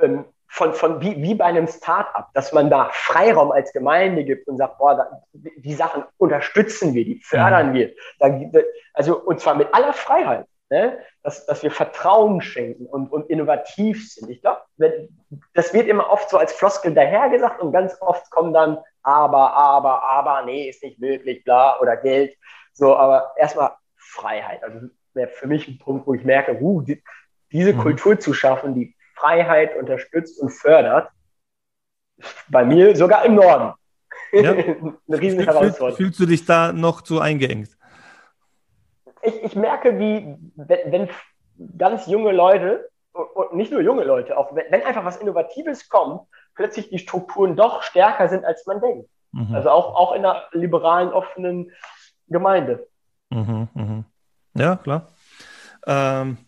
ähm, von, von wie, wie bei einem Start-up, dass man da Freiraum als Gemeinde gibt und sagt, boah, da, die Sachen unterstützen wir, die fördern mhm. wir. Da, also, und zwar mit aller Freiheit. Ne? Dass, dass wir Vertrauen schenken und, und innovativ sind. Ich glaube, das wird immer oft so als Floskel dahergesagt und ganz oft kommen dann aber, aber, aber, nee, ist nicht möglich, bla, oder Geld. So, aber erstmal Freiheit. Also wäre für mich ein Punkt, wo ich merke, uh, die, diese mhm. Kultur zu schaffen, die Freiheit unterstützt und fördert, bei mir sogar im Norden. Ja. Eine riesen Herausforderung. Fühlst du dich da noch zu eingeengt? Ich, ich merke, wie, wenn, wenn ganz junge Leute und nicht nur junge Leute, auch wenn, einfach was Innovatives kommt, plötzlich die Strukturen doch stärker sind, als man denkt. Mhm. Also auch, auch in einer liberalen, offenen Gemeinde. Mhm, mh. Ja, klar. Ähm,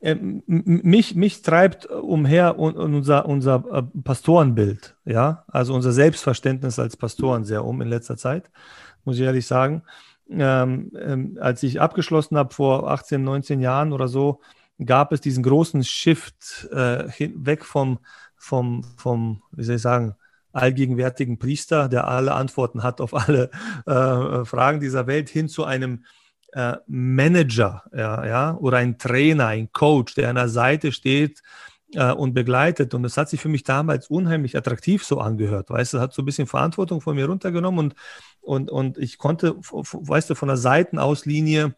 äh, mich, mich treibt umher unser, unser äh, Pastorenbild, ja, also unser Selbstverständnis als Pastoren sehr um in letzter Zeit, muss ich ehrlich sagen. Ähm, ähm, als ich abgeschlossen habe vor 18, 19 Jahren oder so, gab es diesen großen Shift äh, hin, weg vom, vom, vom, wie soll ich sagen, allgegenwärtigen Priester, der alle Antworten hat auf alle äh, Fragen dieser Welt, hin zu einem äh, Manager ja, ja, oder ein Trainer, ein Coach, der an der Seite steht äh, und begleitet. Und das hat sich für mich damals unheimlich attraktiv so angehört. Weißt du, hat so ein bisschen Verantwortung von mir runtergenommen und, und, und ich konnte, weißt du, von der Seitenauslinie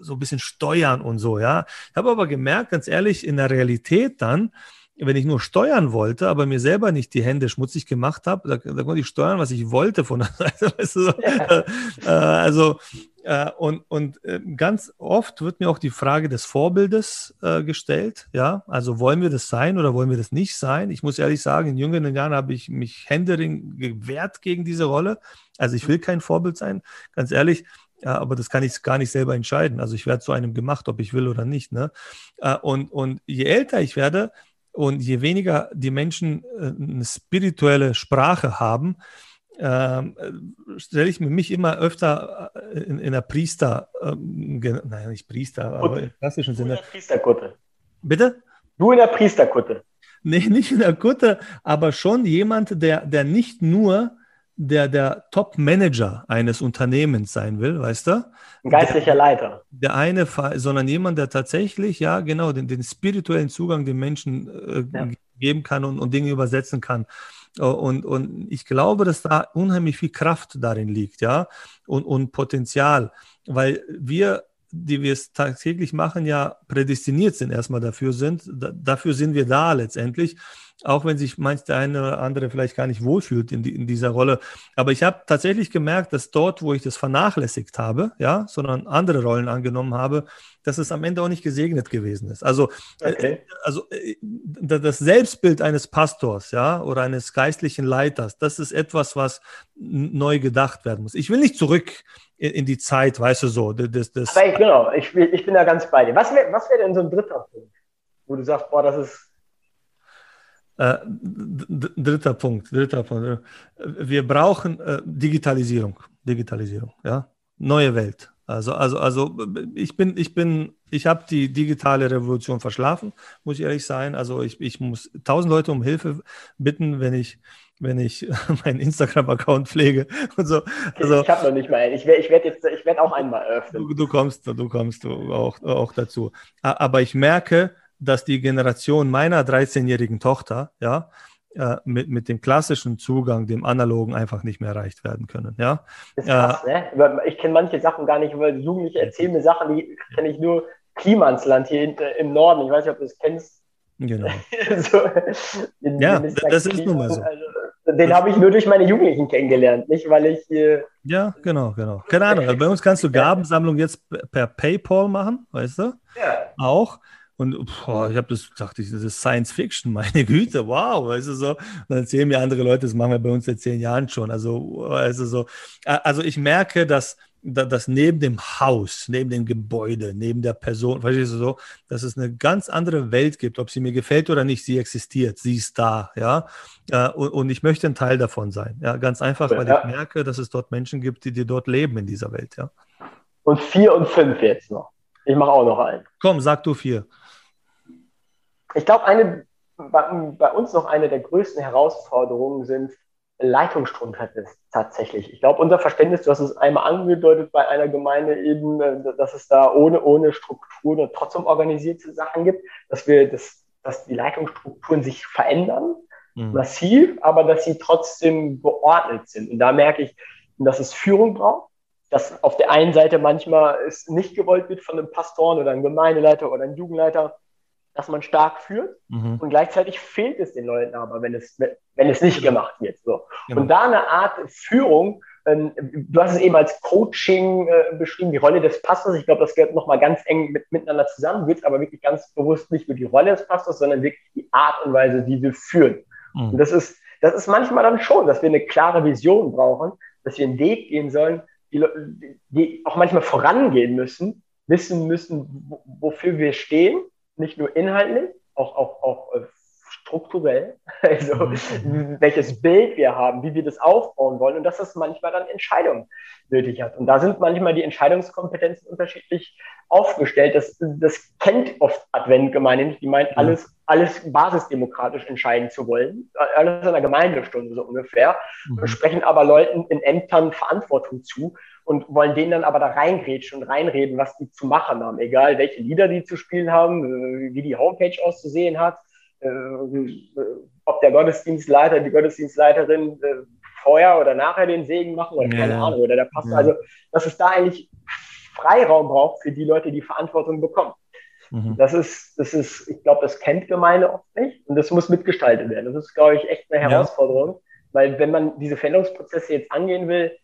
so ein bisschen steuern und so, ja. Ich habe aber gemerkt, ganz ehrlich, in der Realität dann, wenn ich nur steuern wollte, aber mir selber nicht die Hände schmutzig gemacht habe, da, da konnte ich steuern, was ich wollte von der Seite. Weißt du, so. ja. äh, also, äh, und, und äh, ganz oft wird mir auch die Frage des Vorbildes äh, gestellt. Ja, also wollen wir das sein oder wollen wir das nicht sein? Ich muss ehrlich sagen, in jüngeren Jahren habe ich mich händering gewehrt gegen diese Rolle. Also ich will kein Vorbild sein, ganz ehrlich. Ja, aber das kann ich gar nicht selber entscheiden. Also ich werde zu einem gemacht, ob ich will oder nicht. Ne? Äh, und, und je älter ich werde, und je weniger die Menschen äh, eine spirituelle Sprache haben, äh, stelle ich mir mich immer öfter äh, in, in der Priester, äh, naja, nicht Priester, Kutte. aber im klassischen Sinne. Du in der Priesterkutte. Bitte? Du in der Priesterkutte. Nee, nicht in der Kutte, aber schon jemand, der, der nicht nur der, der Top-Manager eines Unternehmens sein will, weißt du? Ein geistlicher Leiter. Der eine, sondern jemand, der tatsächlich, ja, genau, den, den spirituellen Zugang den Menschen äh, ja. geben kann und, und Dinge übersetzen kann. Und, und ich glaube, dass da unheimlich viel Kraft darin liegt, ja, und, und Potenzial, weil wir, die wir es tagtäglich machen, ja prädestiniert sind, erstmal dafür sind. Da, dafür sind wir da letztendlich auch wenn sich manch der eine oder andere vielleicht gar nicht wohlfühlt in, die, in dieser Rolle. Aber ich habe tatsächlich gemerkt, dass dort, wo ich das vernachlässigt habe, ja, sondern andere Rollen angenommen habe, dass es am Ende auch nicht gesegnet gewesen ist. Also, äh, okay. also äh, das Selbstbild eines Pastors, ja, oder eines geistlichen Leiters, das ist etwas, was neu gedacht werden muss. Ich will nicht zurück in, die Zeit, weißt du so. Das, das Aber ich, genau, ich, ich bin da ganz bei dir. Was wäre was wär denn so ein dritter Punkt, wo du sagst, boah, das ist äh, dritter Punkt, dritter Punkt. Wir brauchen äh, Digitalisierung, Digitalisierung, ja, neue Welt. Also, also, also ich bin, ich bin, ich habe die digitale Revolution verschlafen, muss ich ehrlich sein. Also ich, ich muss tausend Leute um Hilfe bitten, wenn ich, wenn ich meinen Instagram-Account pflege und so. Also, ich habe noch nicht mal einen. Ich werde ich werd jetzt, ich werde auch einmal öffnen. Du, du kommst, du kommst auch, auch dazu. Aber ich merke, dass die Generation meiner 13-jährigen Tochter, ja, äh, mit, mit dem klassischen Zugang, dem analogen, einfach nicht mehr erreicht werden können. Ja? Das ist krass, äh, ne? Ich kenne manche Sachen gar nicht, weil Jugendliche erzählen mir Sachen, die kenne ich nur Klimansland hier im Norden. Ich weiß nicht, ob du das kennst. Genau. so, ja, das ist nun mal so. Also, den habe ich nur durch meine Jugendlichen kennengelernt, nicht weil ich. Äh, ja, genau, genau. Keine Ahnung. Bei uns kannst du Gabensammlung jetzt per PayPal machen, weißt du? Ja. Auch. Und boah, ich habe das gedacht, das ist Science Fiction, meine Güte, wow, weißt du so. Und dann erzählen mir andere Leute, das machen wir bei uns seit zehn Jahren schon. Also, weißt du so. Also ich merke, dass, dass neben dem Haus, neben dem Gebäude, neben der Person, verstehst du so, dass es eine ganz andere Welt gibt, ob sie mir gefällt oder nicht, sie existiert, sie ist da, ja. Und, und ich möchte ein Teil davon sein. Ja, ganz einfach, weil ja. ich merke, dass es dort Menschen gibt, die, die dort leben in dieser Welt, ja. Und vier und fünf jetzt noch. Ich mache auch noch einen. Komm, sag du vier ich glaube, eine bei, bei, uns noch eine der größten Herausforderungen sind Leitungsstromkette tatsächlich. Ich glaube, unser Verständnis, du hast es einmal angedeutet bei einer Gemeinde eben, äh, dass es da ohne, ohne Strukturen und trotzdem organisierte Sachen gibt, dass wir das, dass die Leitungsstrukturen sich verändern, mhm. massiv, aber dass sie trotzdem geordnet sind. Und da merke ich, dass es Führung braucht, dass auf der einen Seite manchmal es nicht gewollt wird von einem Pastoren oder einem Gemeindeleiter oder einem Jugendleiter, dass man stark führt mhm. und gleichzeitig fehlt es den Leuten aber, wenn es, wenn es nicht gemacht wird. So. Genau. Und da eine Art Führung, Ähm, du hast es eben als Coaching äh, beschrieben, die Rolle des Pastors. Ich glaube, das gehört nochmal ganz eng mit, miteinander zusammen, wird aber wirklich ganz bewusst nicht nur die Rolle des Pastors, sondern wirklich die Art und Weise, wie wir führen. Mhm. Und das ist, das ist manchmal dann schon, dass wir eine klare Vision brauchen, dass wir einen Weg gehen sollen, die, die auch manchmal vorangehen müssen, wissen müssen, wofür wir stehen, nicht nur inhaltlich, auch, auch, auch äh, strukturell, also mhm. welches Bild wir haben, wie wir das aufbauen wollen und dass das manchmal dann Entscheidungen nötig hat. Und da sind manchmal die Entscheidungskompetenzen unterschiedlich aufgestellt. Das, das kennt oft Adventgemeinde nicht. Die meint, alles, alles basisdemokratisch entscheiden zu wollen. Alles in einer Gemeindestunde so ungefähr. Mhm. Sprechen aber Leuten in Ämtern Verantwortung zu und wollen denen dann aber da reingrätschen und reinreden, was die zu machen haben. Egal, welche Lieder die zu spielen haben, wie die Homepage auszusehen hat äh, ob der Gottesdienstleiter, die Gottesdienstleiterin äh, vorher oder nachher den Segen machen oder keine ja. Ahnung, oder der Pastor. Ja. Also, dass es da eigentlich Freiraum braucht für die Leute, die Verantwortung bekommen. Mhm. Das ist, das ist, ich glaube, das kennt Gemeinde oft nicht und das muss mitgestaltet werden. Das ist, glaube ich, echt eine Herausforderung, ja. weil wenn man diese Veränderungsprozesse jetzt angehen will,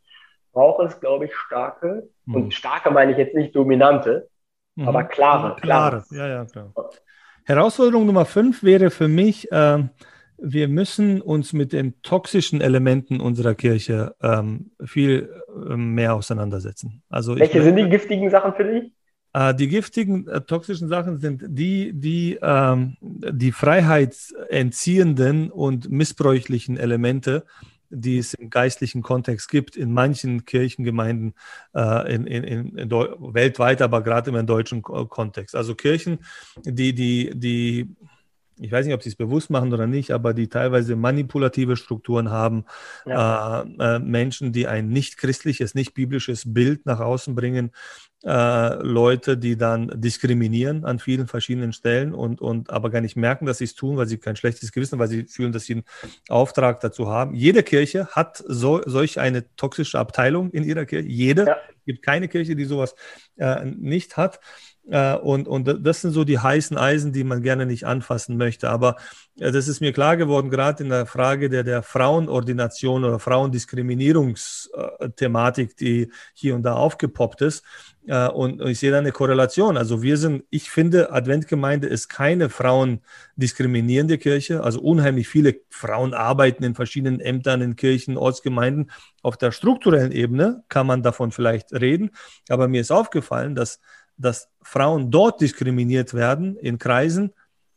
braucht es, glaube ich, starke, mhm. und starke meine ich jetzt nicht dominante, mhm. aber klare. Klare, klare. ja, ja, klar. Herausforderung Nummer fünf wäre für mich, äh, wir müssen uns mit den toxischen Elementen unserer Kirche ähm, viel äh, mehr auseinandersetzen. Also Welche ich, sind die giftigen Sachen für dich? Äh, die giftigen, äh, toxischen Sachen sind die, die ähm, die freiheitsentziehenden und missbräuchlichen Elemente die es im geistlichen Kontext gibt, in manchen Kirchengemeinden äh, in, in, in weltweit, aber gerade im deutschen Kontext. Also Kirchen, die, die, die ich weiß nicht, ob sie es bewusst machen oder nicht, aber die teilweise manipulative Strukturen haben, ja. äh, äh, Menschen, die ein nicht christliches, nicht biblisches Bild nach außen bringen, äh, Leute, die dann diskriminieren an vielen verschiedenen Stellen und, und aber gar nicht merken, dass sie es tun, weil sie kein schlechtes Gewissen, weil sie fühlen, dass sie einen Auftrag dazu haben. Jede Kirche hat so, solch eine toxische Abteilung in ihrer Kirche. Jede. Ja. Es gibt keine Kirche, die sowas äh, nicht hat. Äh, und, und das sind so die heißen Eisen, die man gerne nicht anfassen möchte. Aber äh, das ist mir klar geworden, gerade in der Frage der, der Frauenordination oder Frauendiskriminierungsthematik, die hier und da aufgepoppt ist. Äh, und ich sehe da eine Korrelation. Also wir sind, ich finde, Adventgemeinde ist keine frauendiskriminierende Kirche. Also unheimlich viele Frauen arbeiten in verschiedenen Ämtern, in Kirchen, Ortsgemeinden. Auf der strukturellen Ebene kann man davon vielleicht reden. Aber mir ist aufgefallen, dass dass Frauen dort diskriminiert werden in Kreisen,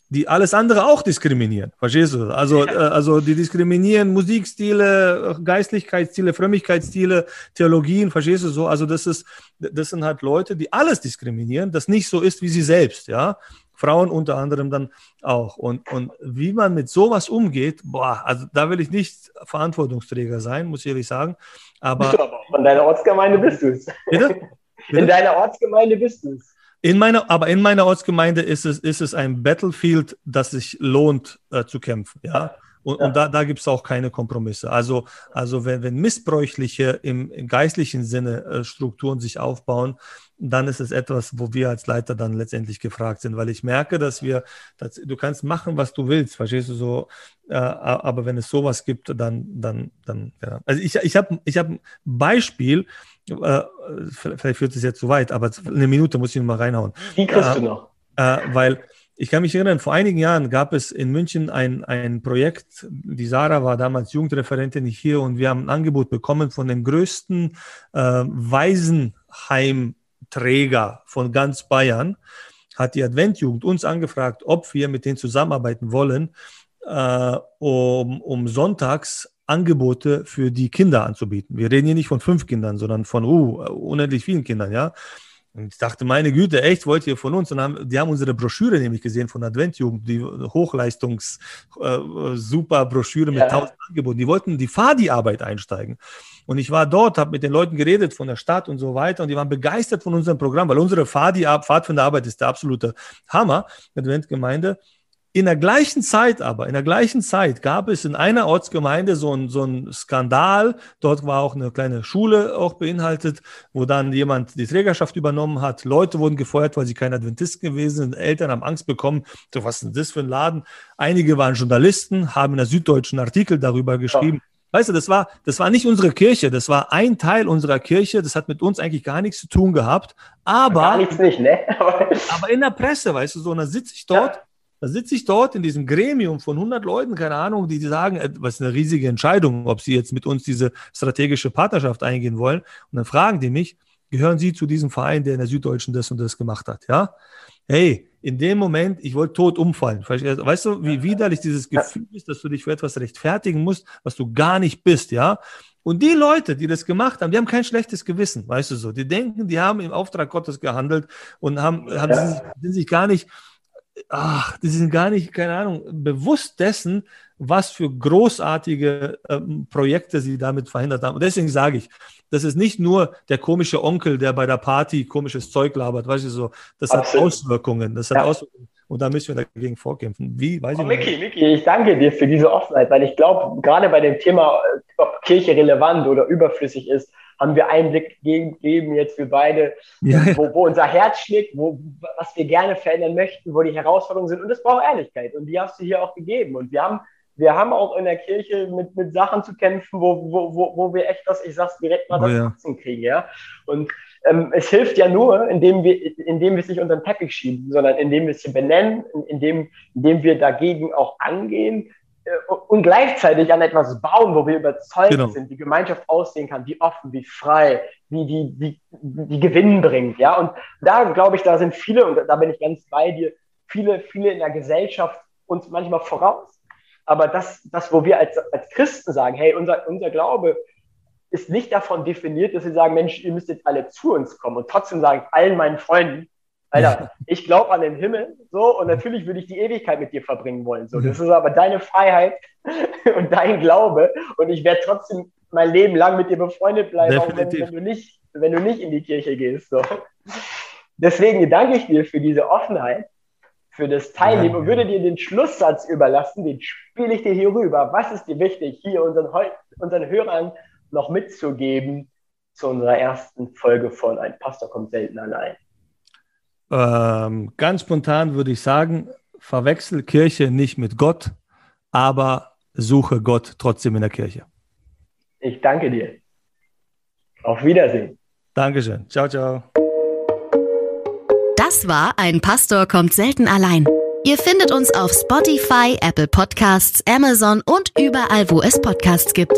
die alles andere auch diskriminieren. Verstehst du? Also, äh, also die diskriminieren Musikstile, Geistlichkeitsstile, Frömmigkeitsstile, Theologien, verstehst du so? Also das ist, das sind halt Leute, die alles diskriminieren, das nicht so ist wie sie selbst, ja. Frauen unter anderem dann auch. Und, und wie man mit sowas umgeht, boah, also da will ich nicht Verantwortungsträger sein, muss ich ehrlich sagen. Aber, bist du aber von deiner Ortsgemeinde bist du es. Bitte? In deiner Ortsgemeinde bist du es. In meiner, aber in meiner Ortsgemeinde ist es, ist es ein Battlefield, das sich lohnt äh, zu kämpfen. Ja. Und, ja. und da, da gibt es auch keine Kompromisse. Also, also wenn, wenn missbräuchliche im, im geistlichen Sinne äh, Strukturen sich aufbauen, dann ist es etwas, wo wir als Leiter dann letztendlich gefragt sind, weil ich merke, dass wir, dass, du kannst machen, was du willst, verstehst du so, äh, aber wenn es sowas gibt, dann, dann, dann, ja. Also ich, ich habe ich hab ein Beispiel, äh, vielleicht führt es jetzt zu weit, aber eine Minute muss ich noch mal reinhauen. Die kriegst äh, du noch. Äh, weil ich kann mich erinnern, vor einigen Jahren gab es in München ein, ein Projekt, die Sarah war damals Jugendreferentin hier und wir haben ein Angebot bekommen von den größten äh, Waisenheimträger von ganz Bayern, hat die Adventjugend uns angefragt, ob wir mit denen zusammenarbeiten wollen, äh, um, um sonntags Angebote für die Kinder anzubieten. Wir reden hier nicht von fünf Kindern, sondern von uh, unendlich vielen Kindern, ja. Und ich dachte, meine Güte, echt, wollt ihr von uns? Und haben, die haben unsere Broschüre nämlich gesehen von Adventjugend, die Hochleistungs, äh, super Broschüre mit tausend ja. Angeboten. Die wollten die Fadi-Arbeit einsteigen. Und ich war dort, habe mit den Leuten geredet von der Stadt und so weiter. Und die waren begeistert von unserem Programm, weil unsere Fadi, Pfadfinderarbeit ist der absolute Hammer, Adventgemeinde. In der gleichen Zeit aber, in der gleichen Zeit gab es in einer Ortsgemeinde so einen so einen Skandal. Dort war auch eine kleine Schule auch beinhaltet, wo dann jemand die Trägerschaft übernommen hat. Leute wurden gefeuert, weil sie keine Adventisten gewesen sind. Eltern haben Angst bekommen. So, was ist denn das für ein Laden? Einige waren Journalisten, haben in der Süddeutschen Artikel darüber geschrieben. Ja weißt du, das war, das war nicht unsere Kirche, das war ein Teil unserer Kirche, das hat mit uns eigentlich gar nichts zu tun gehabt, aber, gar nichts nicht, ne? aber in der Presse, weißt du, so, und dann sitze ich dort, ja. Da sitze ich dort in diesem Gremium von 100 Leuten, keine Ahnung, die, die sagen, äh, was ist eine riesige Entscheidung, ob sie jetzt mit uns diese strategische Partnerschaft eingehen wollen, und dann fragen die mich, gehören Sie zu diesem Verein, der in der Süddeutschen das und das gemacht hat, ja? Hey, in dem Moment, ich wollte tot umfallen. Weißt du, wie widerlich dieses Gefühl ist, dass du dich für etwas rechtfertigen musst, was du gar nicht bist, ja? Und die Leute, die das gemacht haben, die haben kein schlechtes Gewissen, weißt du so. Die denken, die haben im Auftrag Gottes gehandelt und haben, haben ja. sind, sind sich gar nicht, ach, die sind gar nicht, keine Ahnung, bewusst dessen, was für großartige ähm, Projekte sie damit verhindert haben. Und deswegen sage ich, das ist nicht nur der komische Onkel, der bei der Party komisches Zeug labert, weißt du so. Das Absolut. hat Auswirkungen. Das hat ja. Auswirkungen. Und da müssen wir dagegen vorkämpfen. Wie? Weiß oh, ich Micky, Micky, ich danke dir für diese Offenheit, weil ich glaube, gerade bei dem Thema, ob Kirche relevant oder überflüssig ist, haben wir Einblick gegeben jetzt für beide, ja. Wo, wo, unser Herz schlägt, wo, was wir gerne verändern möchten, wo die Herausforderungen sind. Und es braucht Ehrlichkeit. Und die hast du hier auch gegeben. Und wir haben wir haben auch in der Kirche mit, mit Sachen zu kämpfen, wo, wo, wo, wo wir echt das, ich sag's direkt mal, das oh, ja. kriegen, ja. Und ähm, es hilft ja nur, indem wir, indem wir es nicht unter den Teppich schieben, sondern indem wir es hier benennen, indem, indem wir dagegen auch angehen und gleichzeitig an etwas bauen, wo wir überzeugt genau. sind, wie Gemeinschaft aussehen kann, wie offen, wie frei, wie die, die, die Gewinn bringt, ja. Und da glaube ich, da sind viele, und da bin ich ganz bei dir, viele, viele in der Gesellschaft uns manchmal voraus aber das, das wo wir als, als Christen sagen, hey, unser, unser Glaube ist nicht davon definiert, dass wir sagen, Mensch, ihr müsst jetzt alle zu uns kommen und trotzdem sagen allen meinen Freunden, Alter, ich glaube an den Himmel, so, und natürlich würde ich die Ewigkeit mit dir verbringen wollen, so. Das ist aber deine Freiheit und dein Glaube und ich werde trotzdem mein Leben lang mit dir befreundet bleiben, auch wenn, wenn, du nicht, wenn du nicht in die Kirche gehst, so. Deswegen danke ich dir für diese Offenheit für das Teilnehmen ja, und würde dir den Schlusssatz überlassen, den spiele ich dir hier rüber. Was ist dir wichtig, hier unseren, unseren Hörern noch mitzugeben zu unserer ersten Folge von Ein Pastor kommt selten allein? Ähm, ganz spontan würde ich sagen, verwechsel Kirche nicht mit Gott, aber suche Gott trotzdem in der Kirche. Ich danke dir. Auf Wiedersehen. Dankeschön. Ciao, ciao. Das war Ein Pastor kommt selten allein. Ihr findet uns auf Spotify, Apple Podcasts, Amazon und überall, wo es Podcasts gibt.